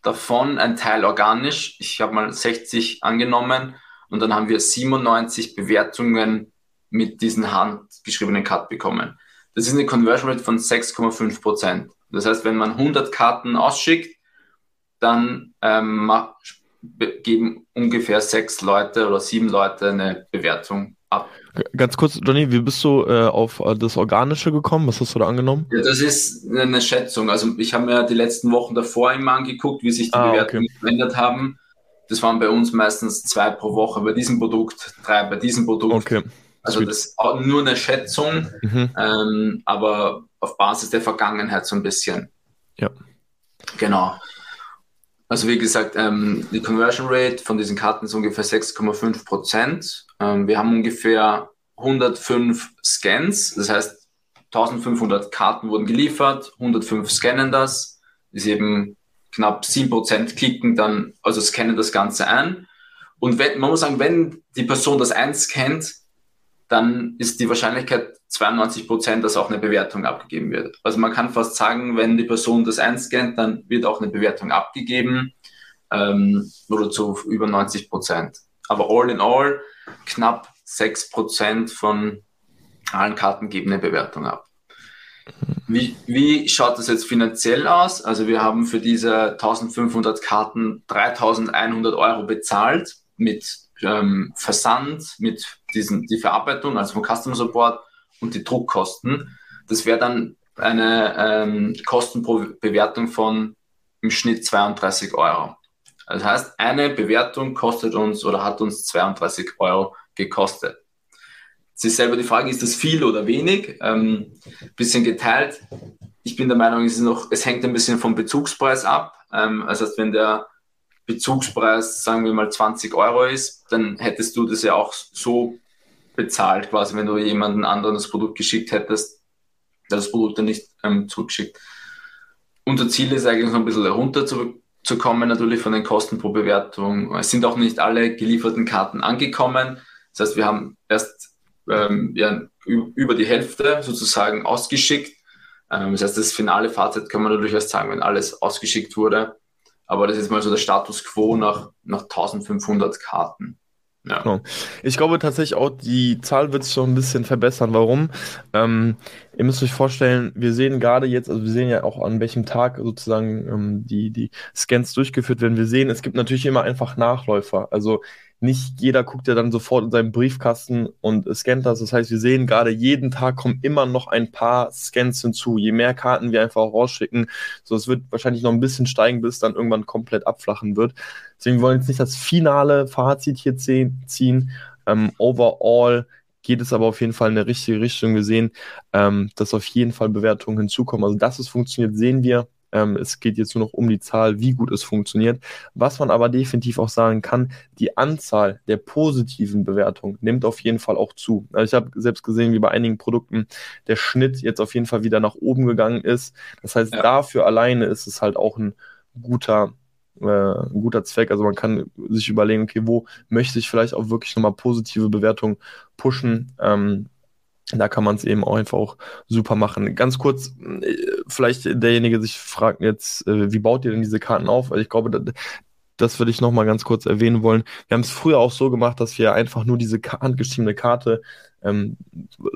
davon ein Teil organisch. Ich habe mal 60 angenommen und dann haben wir 97 Bewertungen mit diesen handgeschriebenen Cut bekommen. Das ist eine Conversion Rate von 6,5 Prozent. Das heißt, wenn man 100 Karten ausschickt, dann ähm, geben ungefähr sechs Leute oder sieben Leute eine Bewertung ab. Ganz kurz, Johnny, wie bist du äh, auf äh, das Organische gekommen? Was hast du da angenommen? Ja, das ist eine Schätzung. Also ich habe mir die letzten Wochen davor immer angeguckt, wie sich die ah, Bewertungen okay. verändert haben. Das waren bei uns meistens zwei pro Woche bei diesem Produkt, drei bei diesem Produkt. Okay. Also das ist nur eine Schätzung, mhm. ähm, aber auf Basis der Vergangenheit so ein bisschen. Ja. Genau. Also wie gesagt, ähm, die Conversion Rate von diesen Karten ist ungefähr 6,5 Prozent. Ähm, wir haben ungefähr 105 Scans, das heißt 1500 Karten wurden geliefert, 105 scannen das, ist eben knapp 7 Prozent klicken dann, also scannen das Ganze ein. Und wenn, man muss sagen, wenn die Person das einscannt, dann ist die Wahrscheinlichkeit 92 Prozent, dass auch eine Bewertung abgegeben wird. Also man kann fast sagen, wenn die Person das einscannt, dann wird auch eine Bewertung abgegeben ähm, oder zu über 90 Prozent. Aber all in all, knapp 6 Prozent von allen Karten geben eine Bewertung ab. Wie, wie schaut das jetzt finanziell aus? Also wir haben für diese 1500 Karten 3100 Euro bezahlt mit ähm, Versand, mit diesen, die Verarbeitung, also vom Customer Support und die Druckkosten. Das wäre dann eine ähm, Kosten pro Bewertung von im Schnitt 32 Euro. Das heißt, eine Bewertung kostet uns oder hat uns 32 Euro gekostet. Es ist selber die Frage, ist das viel oder wenig? Ähm, bisschen geteilt. Ich bin der Meinung, es, ist noch, es hängt ein bisschen vom Bezugspreis ab. Ähm, das heißt, wenn der Bezugspreis, sagen wir mal 20 Euro ist, dann hättest du das ja auch so bezahlt, quasi, wenn du jemanden anderen das Produkt geschickt hättest, der das Produkt dann nicht ähm, zurückschickt. Unser Ziel ist eigentlich noch ein bisschen herunterzukommen, natürlich von den Kosten pro Bewertung. Es sind auch nicht alle gelieferten Karten angekommen. Das heißt, wir haben erst ähm, ja, über die Hälfte sozusagen ausgeschickt. Ähm, das heißt, das finale Fazit kann man natürlich erst sagen, wenn alles ausgeschickt wurde. Aber das ist mal so der Status quo nach, nach 1500 Karten. Ja. Genau. Ich glaube tatsächlich auch, die Zahl wird sich noch ein bisschen verbessern. Warum? Ähm, ihr müsst euch vorstellen, wir sehen gerade jetzt, also wir sehen ja auch an welchem Tag sozusagen ähm, die, die Scans durchgeführt werden. Wir sehen, es gibt natürlich immer einfach Nachläufer. Also nicht jeder guckt ja dann sofort in seinen Briefkasten und scannt das. Das heißt, wir sehen gerade jeden Tag kommen immer noch ein paar Scans hinzu. Je mehr Karten wir einfach rausschicken, so es wird wahrscheinlich noch ein bisschen steigen, bis dann irgendwann komplett abflachen wird. Deswegen wollen wir jetzt nicht das finale Fazit hier ziehen. Ähm, overall geht es aber auf jeden Fall in eine richtige Richtung. Wir sehen, ähm, dass auf jeden Fall Bewertungen hinzukommen. Also, dass es funktioniert, sehen wir. Ähm, es geht jetzt nur noch um die Zahl, wie gut es funktioniert. Was man aber definitiv auch sagen kann, die Anzahl der positiven Bewertungen nimmt auf jeden Fall auch zu. Also ich habe selbst gesehen, wie bei einigen Produkten der Schnitt jetzt auf jeden Fall wieder nach oben gegangen ist. Das heißt, ja. dafür alleine ist es halt auch ein guter, äh, ein guter Zweck. Also man kann sich überlegen, okay, wo möchte ich vielleicht auch wirklich nochmal positive Bewertungen pushen. Ähm, da kann man es eben auch einfach auch super machen. Ganz kurz, äh, vielleicht derjenige sich fragt jetzt, äh, wie baut ihr denn diese Karten auf? Weil ich glaube, das, das würde ich nochmal ganz kurz erwähnen wollen. Wir haben es früher auch so gemacht, dass wir einfach nur diese handgeschriebene Karte ähm,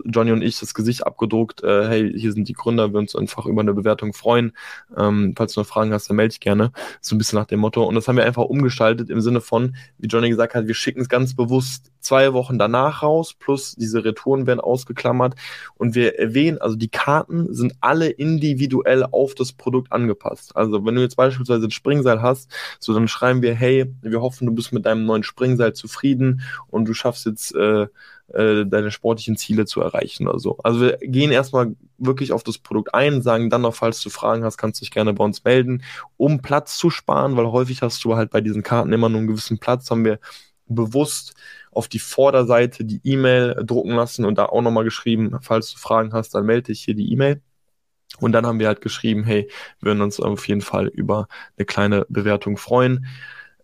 Johnny und ich das Gesicht abgedruckt, äh, hey, hier sind die Gründer, wir uns einfach über eine Bewertung freuen. Ähm, falls du noch Fragen hast, dann melde dich gerne. So ein bisschen nach dem Motto. Und das haben wir einfach umgestaltet im Sinne von, wie Johnny gesagt hat, wir schicken es ganz bewusst zwei Wochen danach raus, plus diese Retouren werden ausgeklammert. Und wir erwähnen, also die Karten sind alle individuell auf das Produkt angepasst. Also wenn du jetzt beispielsweise ein Springseil hast, so dann schreiben wir, hey, wir hoffen, du bist mit deinem neuen Springseil zufrieden und du schaffst jetzt äh, äh, deine sportlichen Ziele zu erreichen oder so. Also wir gehen erstmal wirklich auf das Produkt ein, sagen dann noch, falls du Fragen hast, kannst du dich gerne bei uns melden, um Platz zu sparen, weil häufig hast du halt bei diesen Karten immer nur einen gewissen Platz, haben wir bewusst auf die Vorderseite die E-Mail drucken lassen und da auch nochmal geschrieben, falls du Fragen hast, dann melde dich hier die E-Mail. Und dann haben wir halt geschrieben, hey, würden uns auf jeden Fall über eine kleine Bewertung freuen.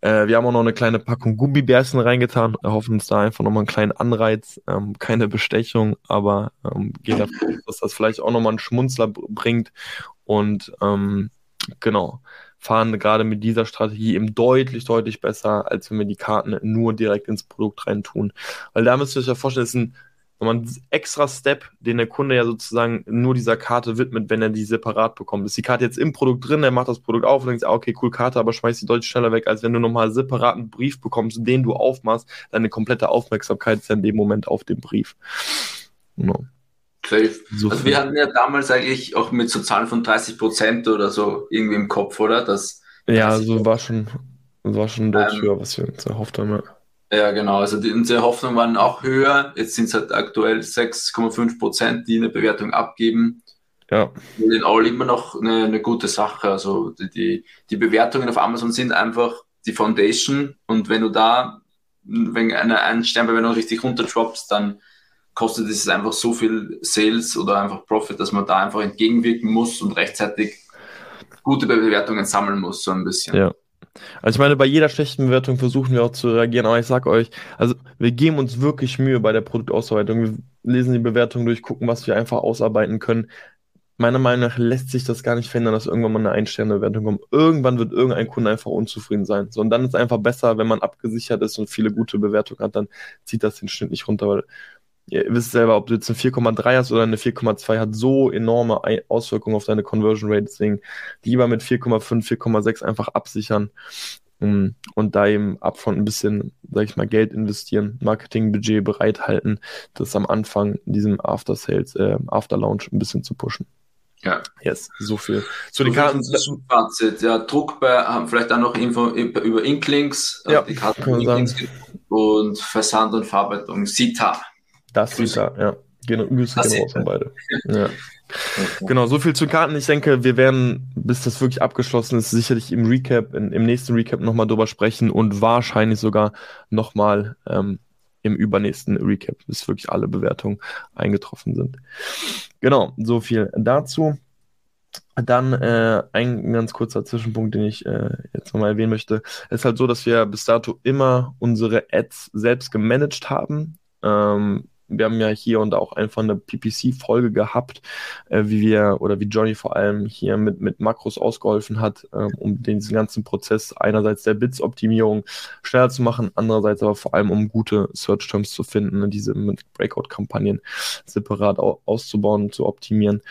Äh, wir haben auch noch eine kleine Packung Gummibärchen reingetan, hoffen uns da einfach nochmal einen kleinen Anreiz, ähm, keine Bestechung, aber ähm, gehen davon aus, dass das vielleicht auch nochmal einen Schmunzler bringt und ähm, genau, fahren gerade mit dieser Strategie eben deutlich, deutlich besser, als wenn wir die Karten nur direkt ins Produkt reintun. Weil da müsst ihr euch ja vorstellen, das ist ein nochmal ein extra Step, den der Kunde ja sozusagen nur dieser Karte widmet, wenn er die separat bekommt. Ist die Karte jetzt im Produkt drin, er macht das Produkt auf und denkt, ah, okay, cool Karte, aber schmeißt die deutlich schneller weg, als wenn du nochmal separaten Brief bekommst, den du aufmachst, deine komplette Aufmerksamkeit ist ja in dem Moment auf dem Brief. Genau. Safe. So also wir hatten ja damals eigentlich auch mit so Zahlen von 30 Prozent oder so irgendwie im Kopf, oder? Das ja, so war schon, war schon deutlich ähm, höher, was wir uns erhofft haben. Ja. Ja, genau. Also die, unsere Hoffnungen waren auch höher. Jetzt sind es halt aktuell 6,5 Prozent, die eine Bewertung abgeben. Ja. In All immer noch eine, eine gute Sache. Also die, die, die, Bewertungen auf Amazon sind einfach die Foundation. Und wenn du da, wenn eine, eine Sternbewertung richtig runterdroppst, dann kostet es einfach so viel Sales oder einfach Profit, dass man da einfach entgegenwirken muss und rechtzeitig gute Bewertungen sammeln muss, so ein bisschen. Ja. Also ich meine, bei jeder schlechten Bewertung versuchen wir auch zu reagieren, aber ich sag euch, also wir geben uns wirklich Mühe bei der Produktausarbeitung. Wir lesen die Bewertung durch, gucken, was wir einfach ausarbeiten können. Meiner Meinung nach lässt sich das gar nicht verhindern, dass irgendwann mal eine Ein-Sterne-Bewertung kommt. Irgendwann wird irgendein Kunde einfach unzufrieden sein. So, und dann ist es einfach besser, wenn man abgesichert ist und viele gute Bewertungen hat, dann zieht das den Schnitt nicht runter, weil ihr wisst selber, ob du jetzt eine 4,3 hast oder eine 4,2, hat so enorme Auswirkungen auf deine Conversion Rate. Deswegen lieber mit 4,5, 4,6 einfach absichern um, und da eben upfront ein bisschen, sag ich mal, Geld investieren, Marketingbudget bereithalten, das am Anfang in diesem After Sales, äh, After Launch ein bisschen zu pushen. Ja. Yes, so viel. Zu den Karten. Fazit. Ja, Druck bei, haben vielleicht auch noch Info über Inklinks, ja, die Karten Inklings und Versand und Verarbeitung Sita. Das Grüße. da, ja. Genau, Grüße gehen raus an beide. Ja. Genau, so viel zu Karten. Ich denke, wir werden, bis das wirklich abgeschlossen ist, sicherlich im Recap, in, im nächsten Recap nochmal drüber sprechen und wahrscheinlich sogar nochmal ähm, im übernächsten Recap, bis wirklich alle Bewertungen eingetroffen sind. Genau, so viel dazu. Dann äh, ein ganz kurzer Zwischenpunkt, den ich äh, jetzt nochmal erwähnen möchte. Es ist halt so, dass wir bis dato immer unsere Ads selbst gemanagt haben. Ähm, wir haben ja hier und auch einfach eine PPC-Folge gehabt, äh, wie wir oder wie Johnny vor allem hier mit, mit Makros ausgeholfen hat, äh, um diesen ganzen Prozess einerseits der Bits-Optimierung schneller zu machen, andererseits aber vor allem um gute Search-Terms zu finden, ne, diese mit Breakout-Kampagnen separat auszubauen und zu optimieren.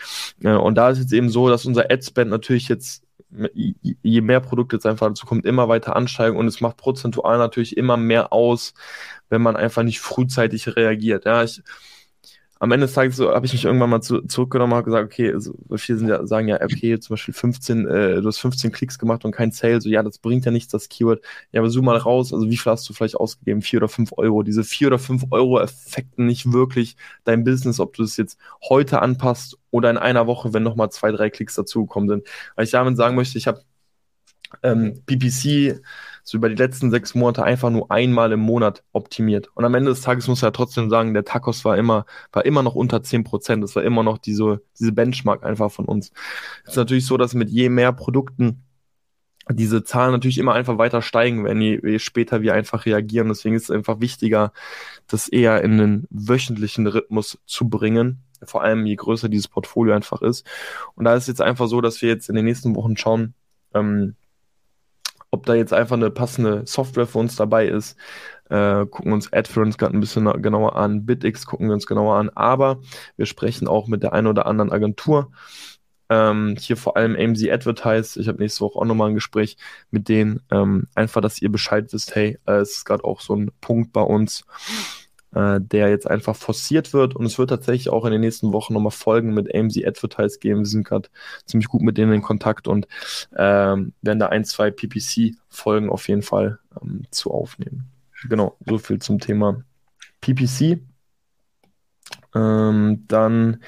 Äh, und da ist jetzt eben so, dass unser Ad-Spend natürlich jetzt je mehr Produkte jetzt einfach dazu kommt, immer weiter ansteigen und es macht prozentual natürlich immer mehr aus, wenn man einfach nicht frühzeitig reagiert. Ja, ich, am Ende des Tages so, habe ich mich irgendwann mal zu, zurückgenommen und gesagt, okay, also viele sind ja, sagen ja, okay, zum Beispiel 15, äh, du hast 15 Klicks gemacht und kein Sale, so ja, das bringt ja nichts, das Keyword. Ja, aber zoom mal raus, also wie viel hast du vielleicht ausgegeben? Vier oder fünf Euro. Diese vier oder fünf Euro effekten nicht wirklich dein Business, ob du es jetzt heute anpasst oder in einer Woche, wenn nochmal zwei, drei Klicks dazugekommen sind. Weil ich damit sagen möchte, ich habe ähm, PPC so über die letzten sechs Monate einfach nur einmal im Monat optimiert. Und am Ende des Tages muss er ja trotzdem sagen, der Tacos war immer, war immer noch unter zehn Prozent. Das war immer noch diese, diese Benchmark einfach von uns. Es ist natürlich so, dass mit je mehr Produkten diese Zahlen natürlich immer einfach weiter steigen werden, je, je später wir einfach reagieren. Deswegen ist es einfach wichtiger, das eher in einen wöchentlichen Rhythmus zu bringen. Vor allem je größer dieses Portfolio einfach ist. Und da ist jetzt einfach so, dass wir jetzt in den nächsten Wochen schauen, ähm, ob da jetzt einfach eine passende Software für uns dabei ist. Äh, gucken uns AdFerence gerade ein bisschen genauer an, BitX gucken wir uns genauer an, aber wir sprechen auch mit der einen oder anderen Agentur. Ähm, hier vor allem AMZ Advertise. Ich habe nächste Woche auch nochmal ein Gespräch mit denen. Ähm, einfach, dass ihr Bescheid wisst, hey, äh, es ist gerade auch so ein Punkt bei uns äh, der jetzt einfach forciert wird. Und es wird tatsächlich auch in den nächsten Wochen nochmal Folgen mit AMZ Advertise geben. Wir sind gerade ziemlich gut mit denen in Kontakt und ähm, werden da ein, zwei PPC-Folgen auf jeden Fall ähm, zu aufnehmen. Genau, so viel zum Thema PPC. Ähm, dann,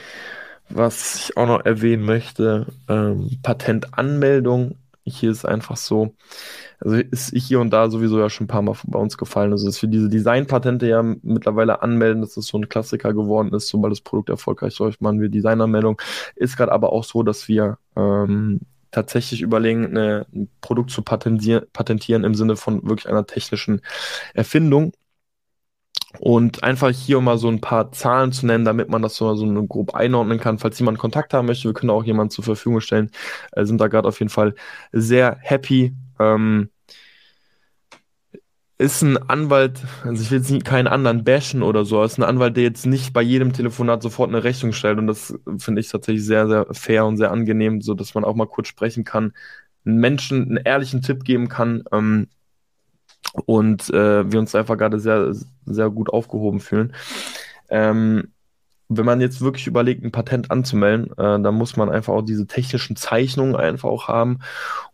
was ich auch noch erwähnen möchte, ähm, Patentanmeldung. Hier ist einfach so, also ist hier und da sowieso ja schon ein paar Mal bei uns gefallen. Also, dass wir diese Designpatente ja mittlerweile anmelden, dass das so ein Klassiker geworden ist, sobald das Produkt erfolgreich läuft, machen wir Designermeldung. Ist gerade aber auch so, dass wir ähm, tatsächlich überlegen, eine, ein Produkt zu patentieren im Sinne von wirklich einer technischen Erfindung. Und einfach hier mal so ein paar Zahlen zu nennen, damit man das so, so grob einordnen kann. Falls jemand Kontakt haben möchte, wir können auch jemanden zur Verfügung stellen. Äh, sind da gerade auf jeden Fall sehr happy ähm, ist ein Anwalt, also ich will jetzt nie keinen anderen bashen oder so, ist ein Anwalt, der jetzt nicht bei jedem Telefonat sofort eine Rechnung stellt und das finde ich tatsächlich sehr, sehr fair und sehr angenehm, so dass man auch mal kurz sprechen kann, Menschen einen ehrlichen Tipp geben kann ähm, und äh, wir uns einfach gerade sehr, sehr gut aufgehoben fühlen. Ähm, wenn man jetzt wirklich überlegt, ein Patent anzumelden, äh, dann muss man einfach auch diese technischen Zeichnungen einfach auch haben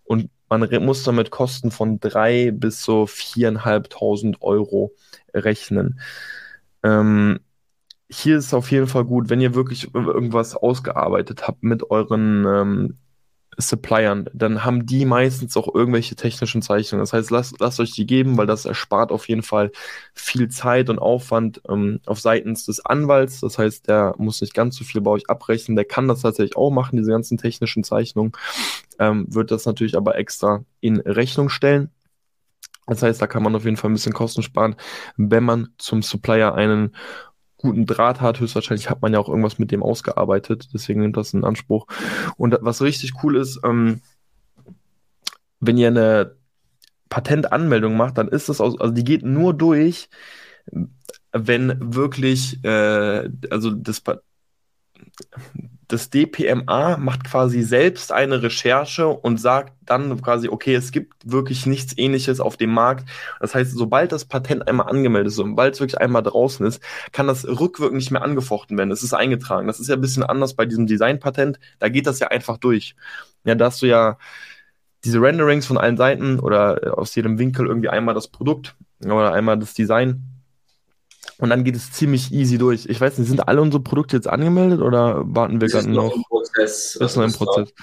und man muss damit Kosten von drei bis so viereinhalbtausend Euro rechnen. Ähm, hier ist es auf jeden Fall gut, wenn ihr wirklich irgendwas ausgearbeitet habt mit euren ähm, Suppliern, dann haben die meistens auch irgendwelche technischen Zeichnungen. Das heißt, lasst, lasst euch die geben, weil das erspart auf jeden Fall viel Zeit und Aufwand ähm, auf seitens des Anwalts. Das heißt, der muss nicht ganz so viel bei euch abrechnen. Der kann das tatsächlich auch machen, diese ganzen technischen Zeichnungen. Ähm, wird das natürlich aber extra in Rechnung stellen. Das heißt, da kann man auf jeden Fall ein bisschen Kosten sparen, wenn man zum Supplier einen guten Draht hat. Höchstwahrscheinlich hat man ja auch irgendwas mit dem ausgearbeitet, deswegen nimmt das in Anspruch. Und was richtig cool ist, ähm, wenn ihr eine Patentanmeldung macht, dann ist das aus, also die geht nur durch, wenn wirklich, äh, also das, das DPMA macht quasi selbst eine Recherche und sagt dann quasi, okay, es gibt wirklich nichts ähnliches auf dem Markt. Das heißt, sobald das Patent einmal angemeldet ist, sobald es wirklich einmal draußen ist, kann das rückwirkend nicht mehr angefochten werden. Es ist eingetragen. Das ist ja ein bisschen anders bei diesem Designpatent. Da geht das ja einfach durch. Ja, da hast du ja diese Renderings von allen Seiten oder aus jedem Winkel irgendwie einmal das Produkt oder einmal das Design und dann geht es ziemlich easy durch. Ich weiß nicht, sind alle unsere Produkte jetzt angemeldet oder warten wir gerade noch? Ist noch im Prozess. Ist noch im Prozess.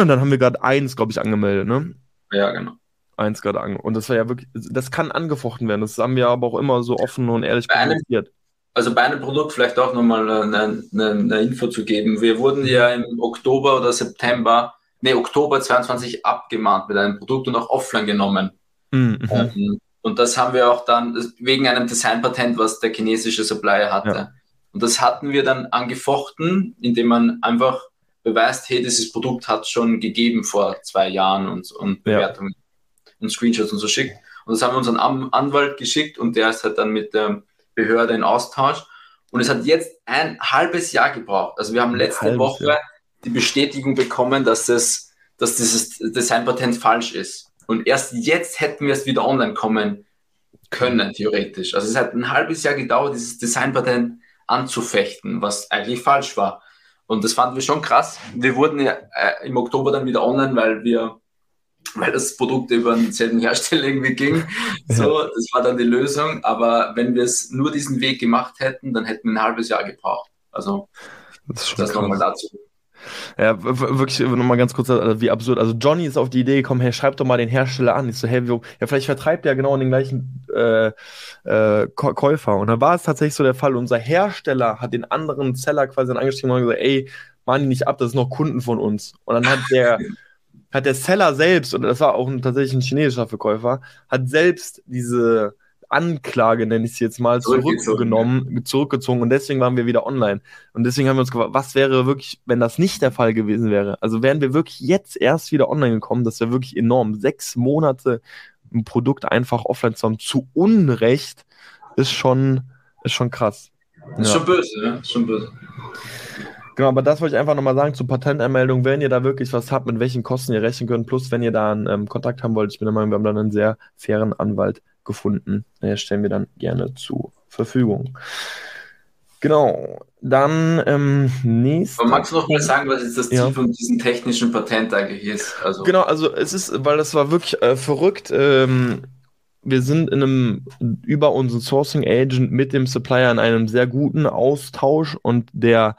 Und dann haben wir gerade eins, glaube ich, angemeldet, ne? Ja, genau. Eins gerade angemeldet. Und das war ja wirklich, das kann angefochten werden. Das haben wir aber auch immer so offen und ehrlich kommuniziert. Also bei einem Produkt vielleicht auch nochmal eine, eine, eine Info zu geben. Wir wurden ja im Oktober oder September, nee, Oktober 22 abgemahnt mit einem Produkt und auch offline genommen. Mhm. Ähm, und das haben wir auch dann wegen einem Designpatent, was der chinesische Supplier hatte. Ja. Und das hatten wir dann angefochten, indem man einfach beweist, hey, dieses Produkt hat schon gegeben vor zwei Jahren und, und Bewertungen ja. und Screenshots und so schickt. Und das haben wir unseren Anwalt geschickt und der ist halt dann mit der Behörde in Austausch. Und es hat jetzt ein halbes Jahr gebraucht. Also wir haben letzte Woche Jahr. die Bestätigung bekommen, dass, es, dass dieses Designpatent falsch ist. Und erst jetzt hätten wir es wieder online kommen können, theoretisch. Also es hat ein halbes Jahr gedauert, dieses Designpatent anzufechten, was eigentlich falsch war. Und das fanden wir schon krass. Wir wurden ja äh, im Oktober dann wieder online, weil wir, weil das Produkt über denselben Hersteller irgendwie ging. So, das war dann die Lösung. Aber wenn wir es nur diesen Weg gemacht hätten, dann hätten wir ein halbes Jahr gebraucht. Also das, das nochmal dazu. Ja, wirklich nochmal ganz kurz, also wie absurd. Also Johnny ist auf die Idee gekommen, hey, schreib doch mal den Hersteller an. Ich so, hey, ja, vielleicht vertreibt er genau den gleichen äh, äh, Käufer. Und dann war es tatsächlich so der Fall. Unser Hersteller hat den anderen Seller quasi dann angeschrieben und gesagt, ey, machen die nicht ab, das sind noch Kunden von uns. Und dann hat der, hat der Seller selbst, und das war auch ein, tatsächlich ein chinesischer Verkäufer, hat selbst diese Anklage, nenne ich es jetzt mal, zurückgenommen, ja. zurückgezogen und deswegen waren wir wieder online. Und deswegen haben wir uns gefragt, was wäre wirklich, wenn das nicht der Fall gewesen wäre? Also wären wir wirklich jetzt erst wieder online gekommen, das wäre wirklich enorm. Sechs Monate ein Produkt einfach offline zu haben, zu Unrecht, ist schon, ist schon krass. Ist ja. schon böse, ne? Ist schon böse. Genau, aber das wollte ich einfach nochmal sagen zur Patentanmeldung, wenn ihr da wirklich was habt, mit welchen Kosten ihr rechnen könnt, plus wenn ihr da einen ähm, Kontakt haben wollt, ich bin der Meinung, wir haben dann einen sehr fairen Anwalt gefunden. Äh, stellen wir dann gerne zur Verfügung. Genau, dann ähm, nächstes. Aber magst du noch mal sagen, was jetzt das Ziel ja. von diesem technischen Patent eigentlich ist? Also genau, also es ist, weil das war wirklich äh, verrückt. Ähm, wir sind in einem über unseren Sourcing Agent mit dem Supplier in einem sehr guten Austausch und der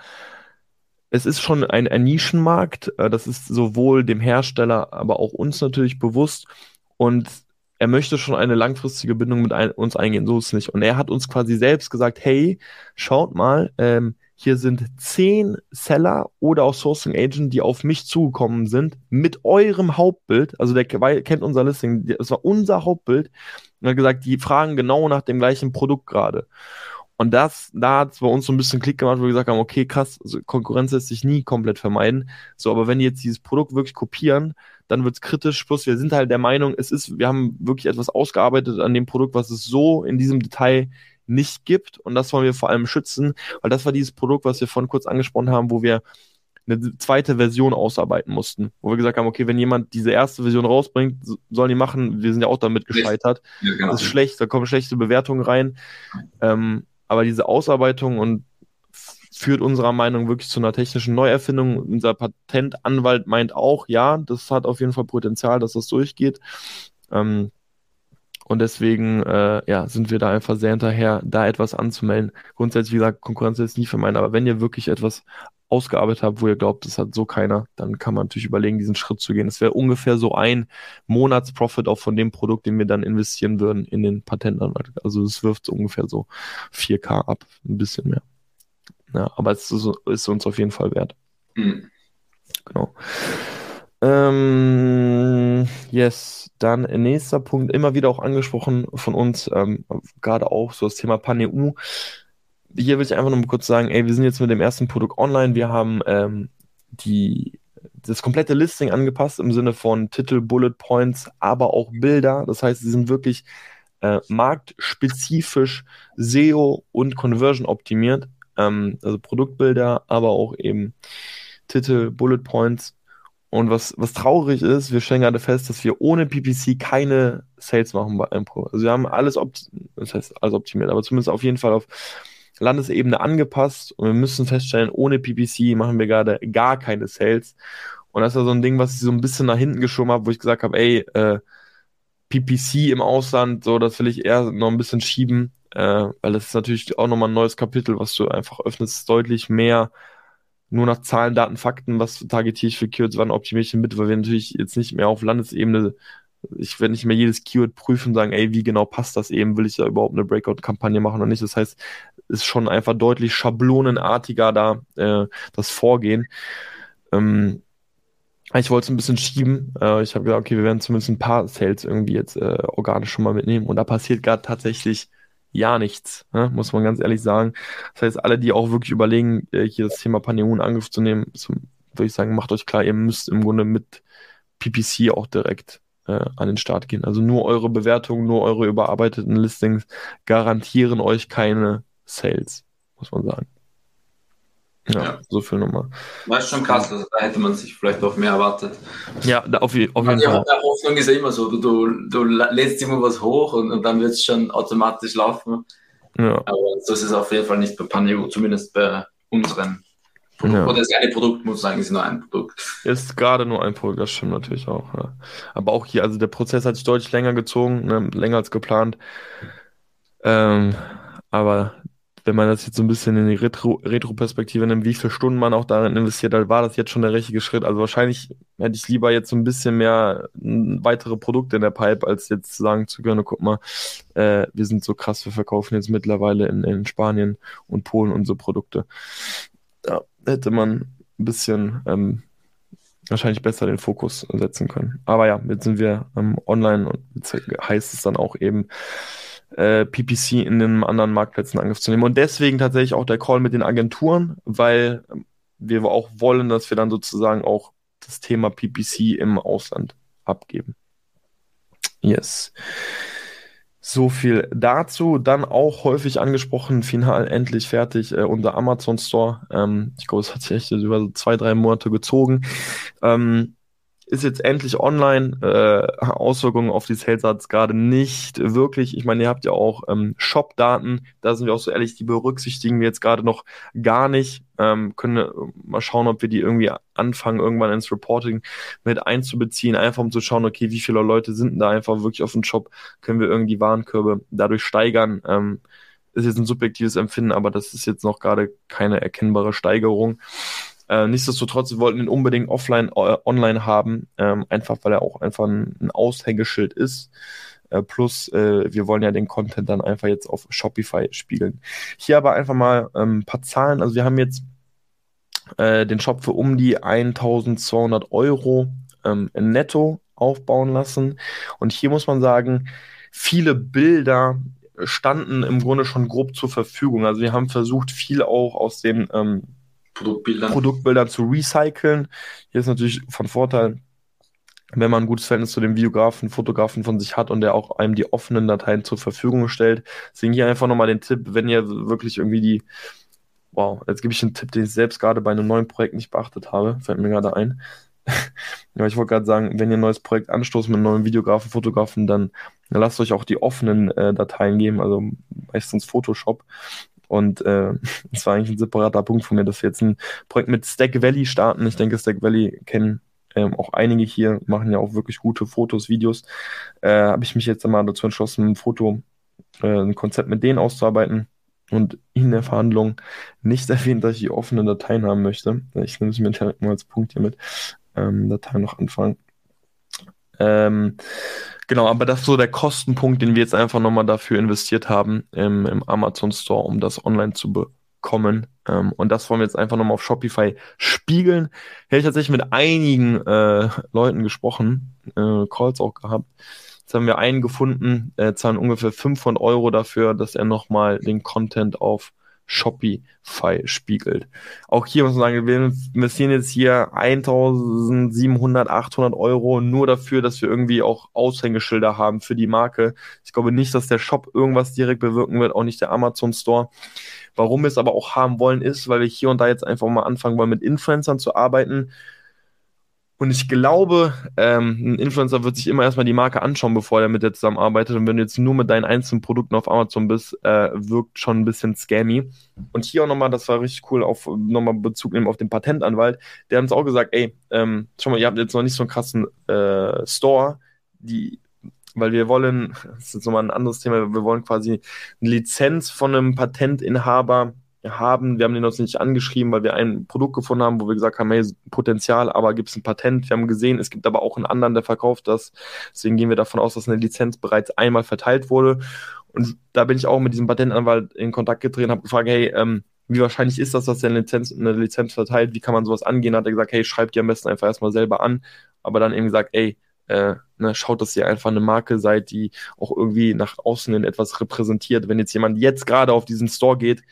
es ist schon ein, ein Nischenmarkt. Äh, das ist sowohl dem Hersteller, aber auch uns natürlich bewusst. Und er möchte schon eine langfristige Bindung mit ein, uns eingehen, so ist es nicht. Und er hat uns quasi selbst gesagt, hey, schaut mal, ähm, hier sind zehn Seller oder auch Sourcing Agent, die auf mich zugekommen sind mit eurem Hauptbild. Also der kennt unser Listing, das war unser Hauptbild. Und er hat gesagt, die fragen genau nach dem gleichen Produkt gerade. Und das, da hat es bei uns so ein bisschen Klick gemacht, wo wir gesagt haben, okay, krass, also Konkurrenz lässt sich nie komplett vermeiden. So, aber wenn die jetzt dieses Produkt wirklich kopieren, dann wird es kritisch. Plus, wir sind halt der Meinung, es ist, wir haben wirklich etwas ausgearbeitet an dem Produkt, was es so in diesem Detail nicht gibt. Und das wollen wir vor allem schützen, weil das war dieses Produkt, was wir vorhin kurz angesprochen haben, wo wir eine zweite Version ausarbeiten mussten, wo wir gesagt haben, okay, wenn jemand diese erste Version rausbringt, sollen die machen, wir sind ja auch damit gescheitert. Ja, genau. Das ist schlecht, da kommen schlechte Bewertungen rein. Ähm, aber diese Ausarbeitung und führt unserer Meinung wirklich zu einer technischen Neuerfindung. Unser Patentanwalt meint auch, ja, das hat auf jeden Fall Potenzial, dass das durchgeht. Ähm, und deswegen äh, ja, sind wir da einfach sehr hinterher, da etwas anzumelden. Grundsätzlich, wie gesagt, Konkurrenz ist nie für meinen, aber wenn ihr wirklich etwas ausgearbeitet habt, wo ihr glaubt, das hat so keiner, dann kann man natürlich überlegen, diesen Schritt zu gehen. Es wäre ungefähr so ein Monatsprofit auch von dem Produkt, den wir dann investieren würden in den Patentanwalt. Also es wirft so ungefähr so 4K ab, ein bisschen mehr. Ja, aber es ist, ist uns auf jeden Fall wert. Mhm. Genau. Ähm, yes, dann nächster Punkt, immer wieder auch angesprochen von uns, ähm, gerade auch so das Thema PanEU. Hier will ich einfach nur kurz sagen, ey, wir sind jetzt mit dem ersten Produkt online, wir haben ähm, die, das komplette Listing angepasst im Sinne von Titel, Bullet Points, aber auch Bilder. Das heißt, sie sind wirklich äh, marktspezifisch SEO und Conversion optimiert. Ähm, also Produktbilder, aber auch eben Titel, Bullet Points und was, was traurig ist, wir stellen gerade fest, dass wir ohne PPC keine Sales machen bei Impro. Also wir haben alles, das heißt alles optimiert, aber zumindest auf jeden Fall auf Landesebene angepasst und wir müssen feststellen, ohne PPC machen wir gerade gar keine Sales. Und das war so ein Ding, was ich so ein bisschen nach hinten geschoben habe, wo ich gesagt habe, ey, äh, PPC im Ausland, so, das will ich eher noch ein bisschen schieben, äh, weil das ist natürlich auch nochmal ein neues Kapitel, was du einfach öffnest, deutlich mehr nur nach Zahlen, Daten, Fakten, was targetiere ich für Keywords, wann optimiere ich mit, weil wir natürlich jetzt nicht mehr auf Landesebene, ich werde nicht mehr jedes Keyword prüfen und sagen, ey, wie genau passt das eben, will ich da überhaupt eine Breakout-Kampagne machen oder nicht. Das heißt, ist schon einfach deutlich schablonenartiger da äh, das Vorgehen. Ähm, ich wollte es ein bisschen schieben. Äh, ich habe gesagt, okay, wir werden zumindest ein paar Sales irgendwie jetzt äh, organisch schon mal mitnehmen. Und da passiert gerade tatsächlich ja nichts, ne? muss man ganz ehrlich sagen. Das heißt, alle, die auch wirklich überlegen, äh, hier das Thema Pantheon in Angriff zu nehmen, würde ich sagen, macht euch klar, ihr müsst im Grunde mit PPC auch direkt äh, an den Start gehen. Also nur eure Bewertungen, nur eure überarbeiteten Listings garantieren euch keine Sales, muss man sagen. Ja, ja, so viel nochmal. Das ist schon krass, also da hätte man sich vielleicht auch mehr erwartet. Ja, da auf, auf jeden Fall. Die Hoffnung ist ja immer so, du, du, du lädst immer was hoch und, und dann wird es schon automatisch laufen. Ja. Aber so ist es auf jeden Fall nicht bei Paneo, zumindest bei unseren. Ja. Oder das eine Produkt, muss sagen, ist nur ein Produkt. Ist gerade nur ein Produkt, das stimmt natürlich auch. Ja. Aber auch hier, also der Prozess hat sich deutlich länger gezogen, ne, länger als geplant. Ähm, aber wenn man das jetzt so ein bisschen in die Retro Retro-Perspektive nimmt, wie viele Stunden man auch darin investiert hat, war das jetzt schon der richtige Schritt. Also wahrscheinlich hätte ich lieber jetzt so ein bisschen mehr weitere Produkte in der Pipe, als jetzt sagen zu können, guck mal, äh, wir sind so krass, wir verkaufen jetzt mittlerweile in, in Spanien und Polen unsere Produkte. Ja, hätte man ein bisschen ähm, wahrscheinlich besser den Fokus setzen können. Aber ja, jetzt sind wir ähm, online und jetzt heißt es dann auch eben, äh, PPC in den anderen Marktplätzen in Angriff zu nehmen. Und deswegen tatsächlich auch der Call mit den Agenturen, weil wir auch wollen, dass wir dann sozusagen auch das Thema PPC im Ausland abgeben. Yes. So viel dazu. Dann auch häufig angesprochen, final endlich fertig, äh, unser Amazon Store. Ähm, ich glaube, es hat sich echt über so zwei, drei Monate gezogen. Ähm, ist jetzt endlich online. Äh, Auswirkungen auf die Sales hat es gerade nicht wirklich. Ich meine, ihr habt ja auch ähm, Shop-Daten. Da sind wir auch so ehrlich, die berücksichtigen wir jetzt gerade noch gar nicht. Ähm, können äh, mal schauen, ob wir die irgendwie anfangen, irgendwann ins Reporting mit einzubeziehen. Einfach um zu schauen, okay, wie viele Leute sind da einfach wirklich auf dem Shop? Können wir irgendwie Warenkörbe dadurch steigern? Ähm, ist jetzt ein subjektives Empfinden, aber das ist jetzt noch gerade keine erkennbare Steigerung. Äh, nichtsdestotrotz, wir wollten ihn unbedingt offline, äh, online haben, ähm, einfach weil er auch einfach ein, ein Aushängeschild ist. Äh, plus, äh, wir wollen ja den Content dann einfach jetzt auf Shopify spiegeln. Hier aber einfach mal ähm, ein paar Zahlen. Also wir haben jetzt äh, den Shop für um die 1200 Euro ähm, netto aufbauen lassen. Und hier muss man sagen, viele Bilder standen im Grunde schon grob zur Verfügung. Also wir haben versucht, viel auch aus den ähm, Produktbildern. Produktbildern zu recyceln. Hier ist natürlich von Vorteil, wenn man ein gutes Verhältnis zu dem Videografen, Fotografen von sich hat und der auch einem die offenen Dateien zur Verfügung stellt. Deswegen hier einfach nochmal den Tipp, wenn ihr wirklich irgendwie die, wow, jetzt gebe ich einen Tipp, den ich selbst gerade bei einem neuen Projekt nicht beachtet habe, fällt mir gerade ein. ja, ich wollte gerade sagen, wenn ihr ein neues Projekt anstoßt mit einem neuen Videografen, Fotografen, dann, dann lasst euch auch die offenen äh, Dateien geben, also meistens Photoshop. Und äh, das war eigentlich ein separater Punkt von mir, dass wir jetzt ein Projekt mit Stack Valley starten. Ich denke, Stack Valley kennen ähm, auch einige hier, machen ja auch wirklich gute Fotos, Videos. Äh, Habe ich mich jetzt einmal dazu entschlossen, ein Foto, äh, ein Konzept mit denen auszuarbeiten und in der Verhandlung nicht erwähnt, dass ich die offenen Dateien haben möchte. Ich nehme es mir direkt mal als Punkt hier mit. Ähm, Dateien noch anfangen. Ähm, genau, aber das ist so der Kostenpunkt, den wir jetzt einfach nochmal dafür investiert haben im, im Amazon Store, um das online zu bekommen. Ähm, und das wollen wir jetzt einfach nochmal auf Shopify spiegeln. Hätte ich tatsächlich mit einigen äh, Leuten gesprochen, äh, Calls auch gehabt. Jetzt haben wir einen gefunden, äh, zahlen ungefähr 500 Euro dafür, dass er nochmal den Content auf Shopify spiegelt. Auch hier muss man sagen, wir investieren jetzt hier 1700, 800 Euro nur dafür, dass wir irgendwie auch Aushängeschilder haben für die Marke. Ich glaube nicht, dass der Shop irgendwas direkt bewirken wird, auch nicht der Amazon Store. Warum wir es aber auch haben wollen, ist, weil wir hier und da jetzt einfach mal anfangen wollen, mit Influencern zu arbeiten und ich glaube, ähm, ein Influencer wird sich immer erstmal die Marke anschauen, bevor er mit dir zusammenarbeitet. Und wenn du jetzt nur mit deinen einzelnen Produkten auf Amazon bist, äh, wirkt schon ein bisschen scammy. Und hier auch nochmal, das war richtig cool, auf nochmal Bezug nehmen auf den Patentanwalt. Der hat uns auch gesagt, ey, ähm, schau mal, ihr habt jetzt noch nicht so einen krassen äh, Store, die, weil wir wollen, das ist jetzt nochmal ein anderes Thema, wir wollen quasi eine Lizenz von einem Patentinhaber haben. Wir haben den uns nicht angeschrieben, weil wir ein Produkt gefunden haben, wo wir gesagt haben, hey, Potenzial, aber gibt es ein Patent? Wir haben gesehen, es gibt aber auch einen anderen, der verkauft das. Deswegen gehen wir davon aus, dass eine Lizenz bereits einmal verteilt wurde. Und da bin ich auch mit diesem Patentanwalt in Kontakt getreten, habe gefragt, hey, ähm, wie wahrscheinlich ist das, dass er eine Lizenz, eine Lizenz verteilt? Wie kann man sowas angehen? Hat er gesagt, hey, schreibt die am besten einfach erstmal selber an. Aber dann eben gesagt, ey, äh, ne, schaut, dass ihr einfach eine Marke seid, die auch irgendwie nach außen in etwas repräsentiert. Wenn jetzt jemand jetzt gerade auf diesen Store geht,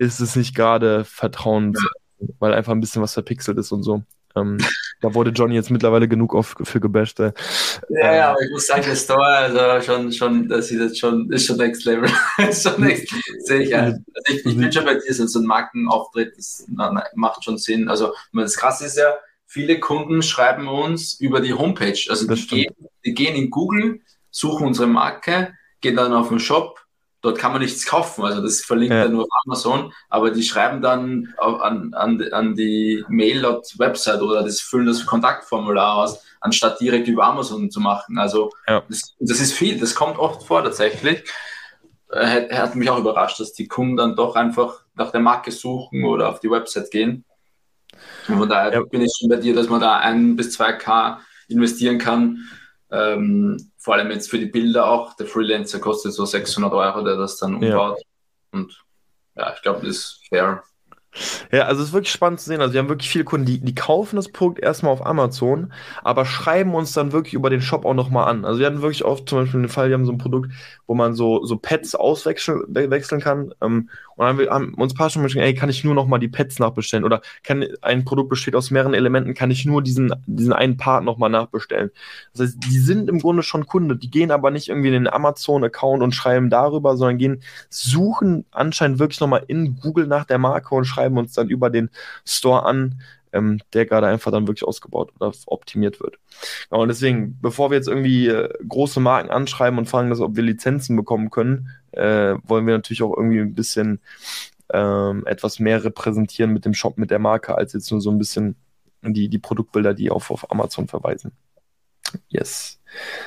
ist es nicht gerade vertrauens, ja. weil einfach ein bisschen was verpixelt ist und so. Ähm, da wurde Johnny jetzt mittlerweile genug auf, für gebasht. Äh. Ja, ja, aber ich muss sagen, der Store, also schon, schon, das ist jetzt schon, ist schon Next Level. ist schon next, sehe ich, ja. also ich, ich bin schon bei dir, so ein Markenauftritt, das na, macht schon Sinn. Also, das Krasse ist ja, viele Kunden schreiben uns über die Homepage. Also, die gehen, die gehen in Google, suchen unsere Marke, gehen dann auf den Shop, dort kann man nichts kaufen, also das verlinkt ja. nur auf Amazon, aber die schreiben dann an, an, an die Mail.website oder das füllen das Kontaktformular aus, anstatt direkt über Amazon zu machen. Also ja. das, das, ist viel, das kommt oft vor tatsächlich. Er, hat mich auch überrascht, dass die Kunden dann doch einfach nach der Marke suchen oder auf die Website gehen. Und von daher ja. bin ich schon bei dir, dass man da ein bis zwei K investieren kann. Ähm, vor allem jetzt für die Bilder auch. Der Freelancer kostet so 600 Euro, der das dann umbaut. Ja. Und ja, ich glaube, das ist fair. Ja, also es ist wirklich spannend zu sehen. Also wir haben wirklich viele Kunden, die, die kaufen das Produkt erstmal auf Amazon, aber schreiben uns dann wirklich über den Shop auch nochmal an. Also wir hatten wirklich oft zum Beispiel den Fall, wir haben so ein Produkt, wo man so, so Pads auswechseln kann. Ähm, und dann haben wir uns ein paar schon geschrieben, ey, kann ich nur nochmal die Pads nachbestellen? Oder kann ein Produkt besteht aus mehreren Elementen, kann ich nur diesen, diesen einen Part nochmal nachbestellen? Das heißt, die sind im Grunde schon Kunde, die gehen aber nicht irgendwie in den Amazon-Account und schreiben darüber, sondern gehen, suchen anscheinend wirklich nochmal in Google nach der Marke und schreiben uns dann über den Store an, ähm, der gerade einfach dann wirklich ausgebaut oder optimiert wird. Genau, und deswegen, bevor wir jetzt irgendwie äh, große Marken anschreiben und fragen, dass, ob wir Lizenzen bekommen können, äh, wollen wir natürlich auch irgendwie ein bisschen ähm, etwas mehr repräsentieren mit dem Shop, mit der Marke, als jetzt nur so ein bisschen die, die Produktbilder, die auf, auf Amazon verweisen. Yes.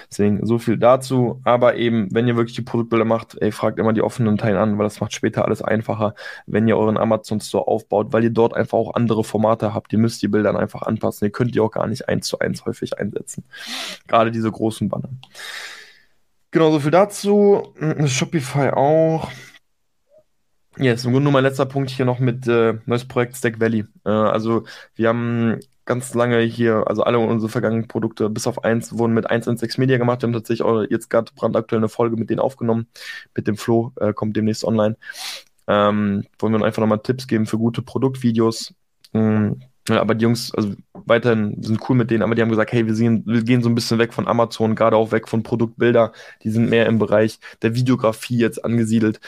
Deswegen so viel dazu. Aber eben, wenn ihr wirklich die Produktbilder macht, ey, fragt immer die offenen Teilen an, weil das macht später alles einfacher, wenn ihr euren Amazon Store aufbaut, weil ihr dort einfach auch andere Formate habt. Ihr müsst die Bilder einfach anpassen. Ihr könnt die auch gar nicht eins zu eins häufig einsetzen. Gerade diese großen Banner. Genau, so viel dazu. Shopify auch. Yes, im Grunde nur mein letzter Punkt hier noch mit äh, neues Projekt Stack Valley. Äh, also wir haben ganz lange hier, also alle unsere vergangenen Produkte, bis auf eins, wurden mit 116 Media gemacht. Wir haben tatsächlich auch jetzt gerade brandaktuell eine Folge mit denen aufgenommen. Mit dem Flo, äh, kommt demnächst online. Ähm, wollen wir einfach nochmal Tipps geben für gute Produktvideos. Mhm. Ja, aber die Jungs, also weiterhin sind cool mit denen, aber die haben gesagt, hey, wir, sehen, wir gehen so ein bisschen weg von Amazon, gerade auch weg von Produktbilder. Die sind mehr im Bereich der Videografie jetzt angesiedelt.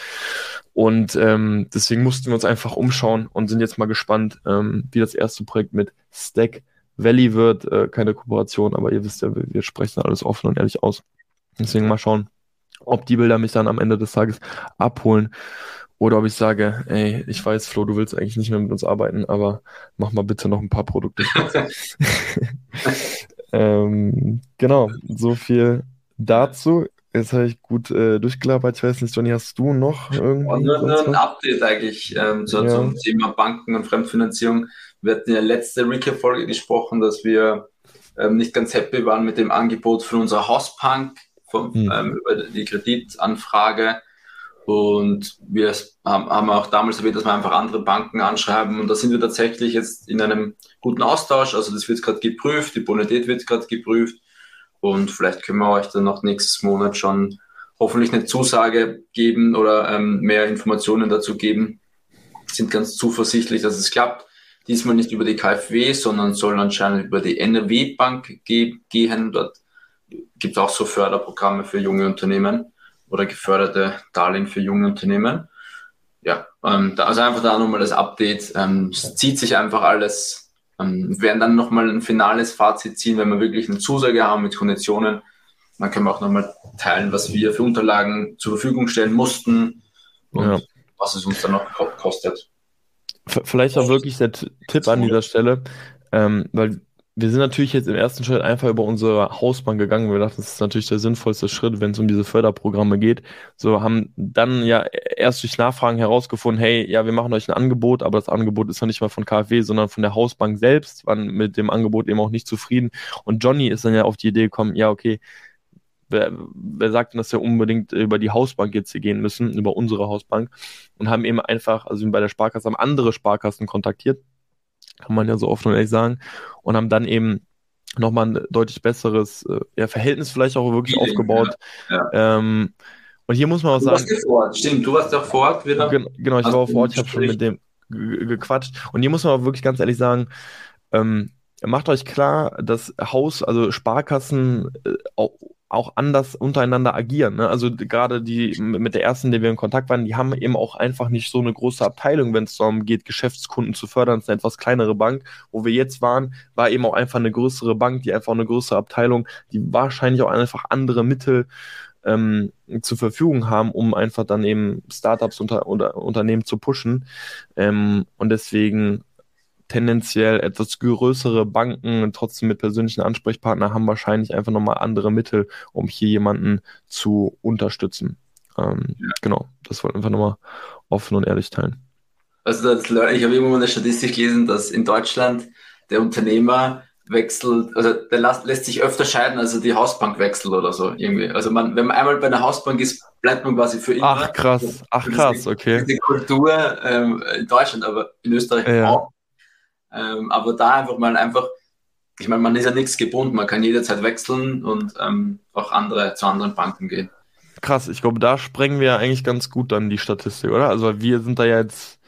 Und ähm, deswegen mussten wir uns einfach umschauen und sind jetzt mal gespannt, ähm, wie das erste Projekt mit Stack Valley wird. Äh, keine Kooperation, aber ihr wisst ja, wir, wir sprechen alles offen und ehrlich aus. Deswegen mal schauen, ob die Bilder mich dann am Ende des Tages abholen. Oder ob ich sage, ey, ich weiß, Flo, du willst eigentlich nicht mehr mit uns arbeiten, aber mach mal bitte noch ein paar Produkte. ähm, genau, so viel dazu. Jetzt habe ich gut äh, durchgelabert. Ich weiß nicht, Johnny, hast du noch irgendwie? Nur, nur ein Update eigentlich ähm, zu, ja. zum Thema Banken und Fremdfinanzierung. Wir hatten ja letzte Recap-Folge gesprochen, dass wir ähm, nicht ganz happy waren mit dem Angebot von unserer Hausbank vom, hm. ähm, über die Kreditanfrage und wir haben auch damals erwähnt, dass wir einfach andere Banken anschreiben. Und da sind wir tatsächlich jetzt in einem guten Austausch. Also das wird gerade geprüft, die Bonität wird gerade geprüft. Und vielleicht können wir euch dann noch nächstes Monat schon hoffentlich eine Zusage geben oder ähm, mehr Informationen dazu geben. Sind ganz zuversichtlich, dass es klappt. Diesmal nicht über die KfW, sondern soll anscheinend über die NRW-Bank ge gehen. Dort gibt es auch so Förderprogramme für junge Unternehmen oder geförderte Darlehen für junge Unternehmen. Ja, ähm, also einfach da nochmal das Update. Ähm, es zieht sich einfach alles. Ähm, wir werden dann nochmal ein finales Fazit ziehen, wenn wir wirklich eine Zusage haben mit Konditionen. Dann können wir auch nochmal teilen, was wir für Unterlagen zur Verfügung stellen mussten und ja. was es uns dann noch kostet. Vielleicht auch wirklich der Tipp an dieser Stelle, ähm, weil wir sind natürlich jetzt im ersten Schritt einfach über unsere Hausbank gegangen. Wir dachten, das ist natürlich der sinnvollste Schritt, wenn es um diese Förderprogramme geht. So haben dann ja erst durch Nachfragen herausgefunden, hey, ja, wir machen euch ein Angebot, aber das Angebot ist ja nicht mal von KfW, sondern von der Hausbank selbst, waren mit dem Angebot eben auch nicht zufrieden. Und Johnny ist dann ja auf die Idee gekommen, ja, okay, wer, wer sagt denn, dass wir unbedingt über die Hausbank jetzt hier gehen müssen, über unsere Hausbank und haben eben einfach, also bei der Sparkasse haben andere Sparkassen kontaktiert kann man ja so offen und ehrlich sagen, und haben dann eben nochmal ein deutlich besseres äh, ja, Verhältnis vielleicht auch wirklich Feeling, aufgebaut. Ja, ja. Ähm, und hier muss man auch du sagen. Warst vor Ort. Stimmt, du warst doch vor Ort wieder. Genau, ich war auch vor Ort, ich habe schon mit dem gequatscht. Und hier muss man auch wirklich ganz ehrlich sagen, ähm, macht euch klar, dass Haus, also Sparkassen äh, auch, anders untereinander agieren. Ne? Also gerade die mit der ersten, der wir in Kontakt waren, die haben eben auch einfach nicht so eine große Abteilung, wenn es darum geht, Geschäftskunden zu fördern. Es ist eine etwas kleinere Bank. Wo wir jetzt waren, war eben auch einfach eine größere Bank, die einfach eine größere Abteilung, die wahrscheinlich auch einfach andere Mittel ähm, zur Verfügung haben, um einfach dann eben Startups unter, unter Unternehmen zu pushen. Ähm, und deswegen tendenziell etwas größere Banken, trotzdem mit persönlichen Ansprechpartnern, haben wahrscheinlich einfach nochmal andere Mittel, um hier jemanden zu unterstützen. Ähm, ja. Genau, das wollte ich einfach nochmal offen und ehrlich teilen. Also das, ich habe irgendwo mal eine Statistik gelesen, dass in Deutschland der Unternehmer wechselt, also der lässt sich öfter scheiden, als er die Hausbank wechselt oder so irgendwie. Also man, wenn man einmal bei einer Hausbank ist, bleibt man quasi für immer. Ach krass, ach krass, okay. Die Kultur ähm, in Deutschland, aber in Österreich ja. auch. Ähm, aber da einfach mal einfach, ich meine, man ist ja nichts gebunden, man kann jederzeit wechseln und ähm, auch andere zu anderen Banken gehen. Krass, ich glaube, da sprengen wir ja eigentlich ganz gut dann die Statistik, oder? Also wir sind da ja jetzt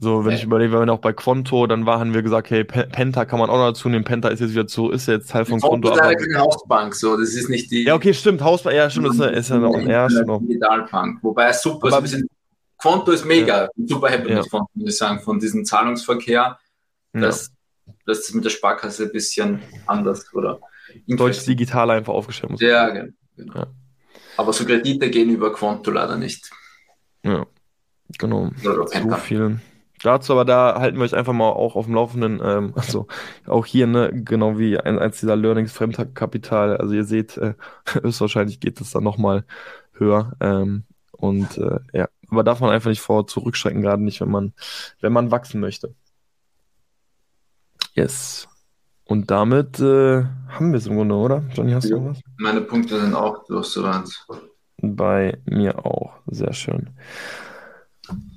so, wenn okay. ich überlege, wenn wir auch bei Quanto, dann war, haben wir gesagt, hey, Penta kann man auch noch dazu nehmen. Penta ist jetzt wieder zu, ist ja jetzt Teil von Quanto. Quanto ist keine Hausbank, so, das ist nicht die. Ja, okay, stimmt, Hausbank, ja, stimmt, ist, ist ja noch ein erst noch. Digitalbank, wobei super aber, ist. Quanto ist mega, ja. super happy ja. mit muss ich sagen, von diesem Zahlungsverkehr dass ja. das mit der Sparkasse ein bisschen anders oder Deutsch digital einfach aufgestellt muss. Ja, genau. Ja. Aber so Kredite gehen über Quanto leider nicht. Ja, genau. So viel dazu, aber da halten wir euch einfach mal auch auf dem Laufenden. Ähm, also auch hier, ne, genau wie ein, eins dieser Learnings Fremdkapital. Also ihr seht, äh, höchstwahrscheinlich geht es dann nochmal höher. Ähm, und äh, ja, aber darf man einfach nicht vor zurückschrecken, gerade nicht, wenn man, wenn man wachsen möchte. Yes. Und damit äh, haben wir es im Grunde, oder? Johnny, hast du ja. was? Meine Punkte sind auch durch, soweit. Bei mir auch. Sehr schön.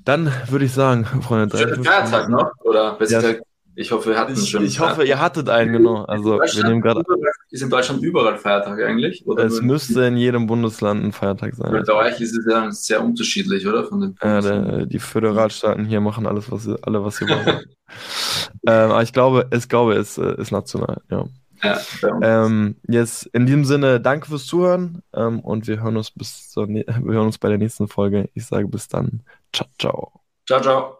Dann würde ich sagen, Freunde, drei Feiertag noch? Oder ja, Ich hoffe, wir hatten Ich, schon. ich hoffe, ihr hattet einen, genau. Also, wir nehmen gerade. Ist in Deutschland überall Feiertag eigentlich? Oder Es müsste in jedem Bundesland ein Feiertag sein. Bei euch ist es ja sehr unterschiedlich, oder? Von den Ja, der, die Föderalstaaten hier machen alles, was sie, alle, was sie wollen. ähm, aber ich glaube, ich glaube, es äh, ist national, ja. ja. Ähm, jetzt in diesem Sinne, danke fürs Zuhören ähm, und wir hören uns bis zur, wir hören uns bei der nächsten Folge. Ich sage bis dann. Ciao, ciao. Ciao, ciao.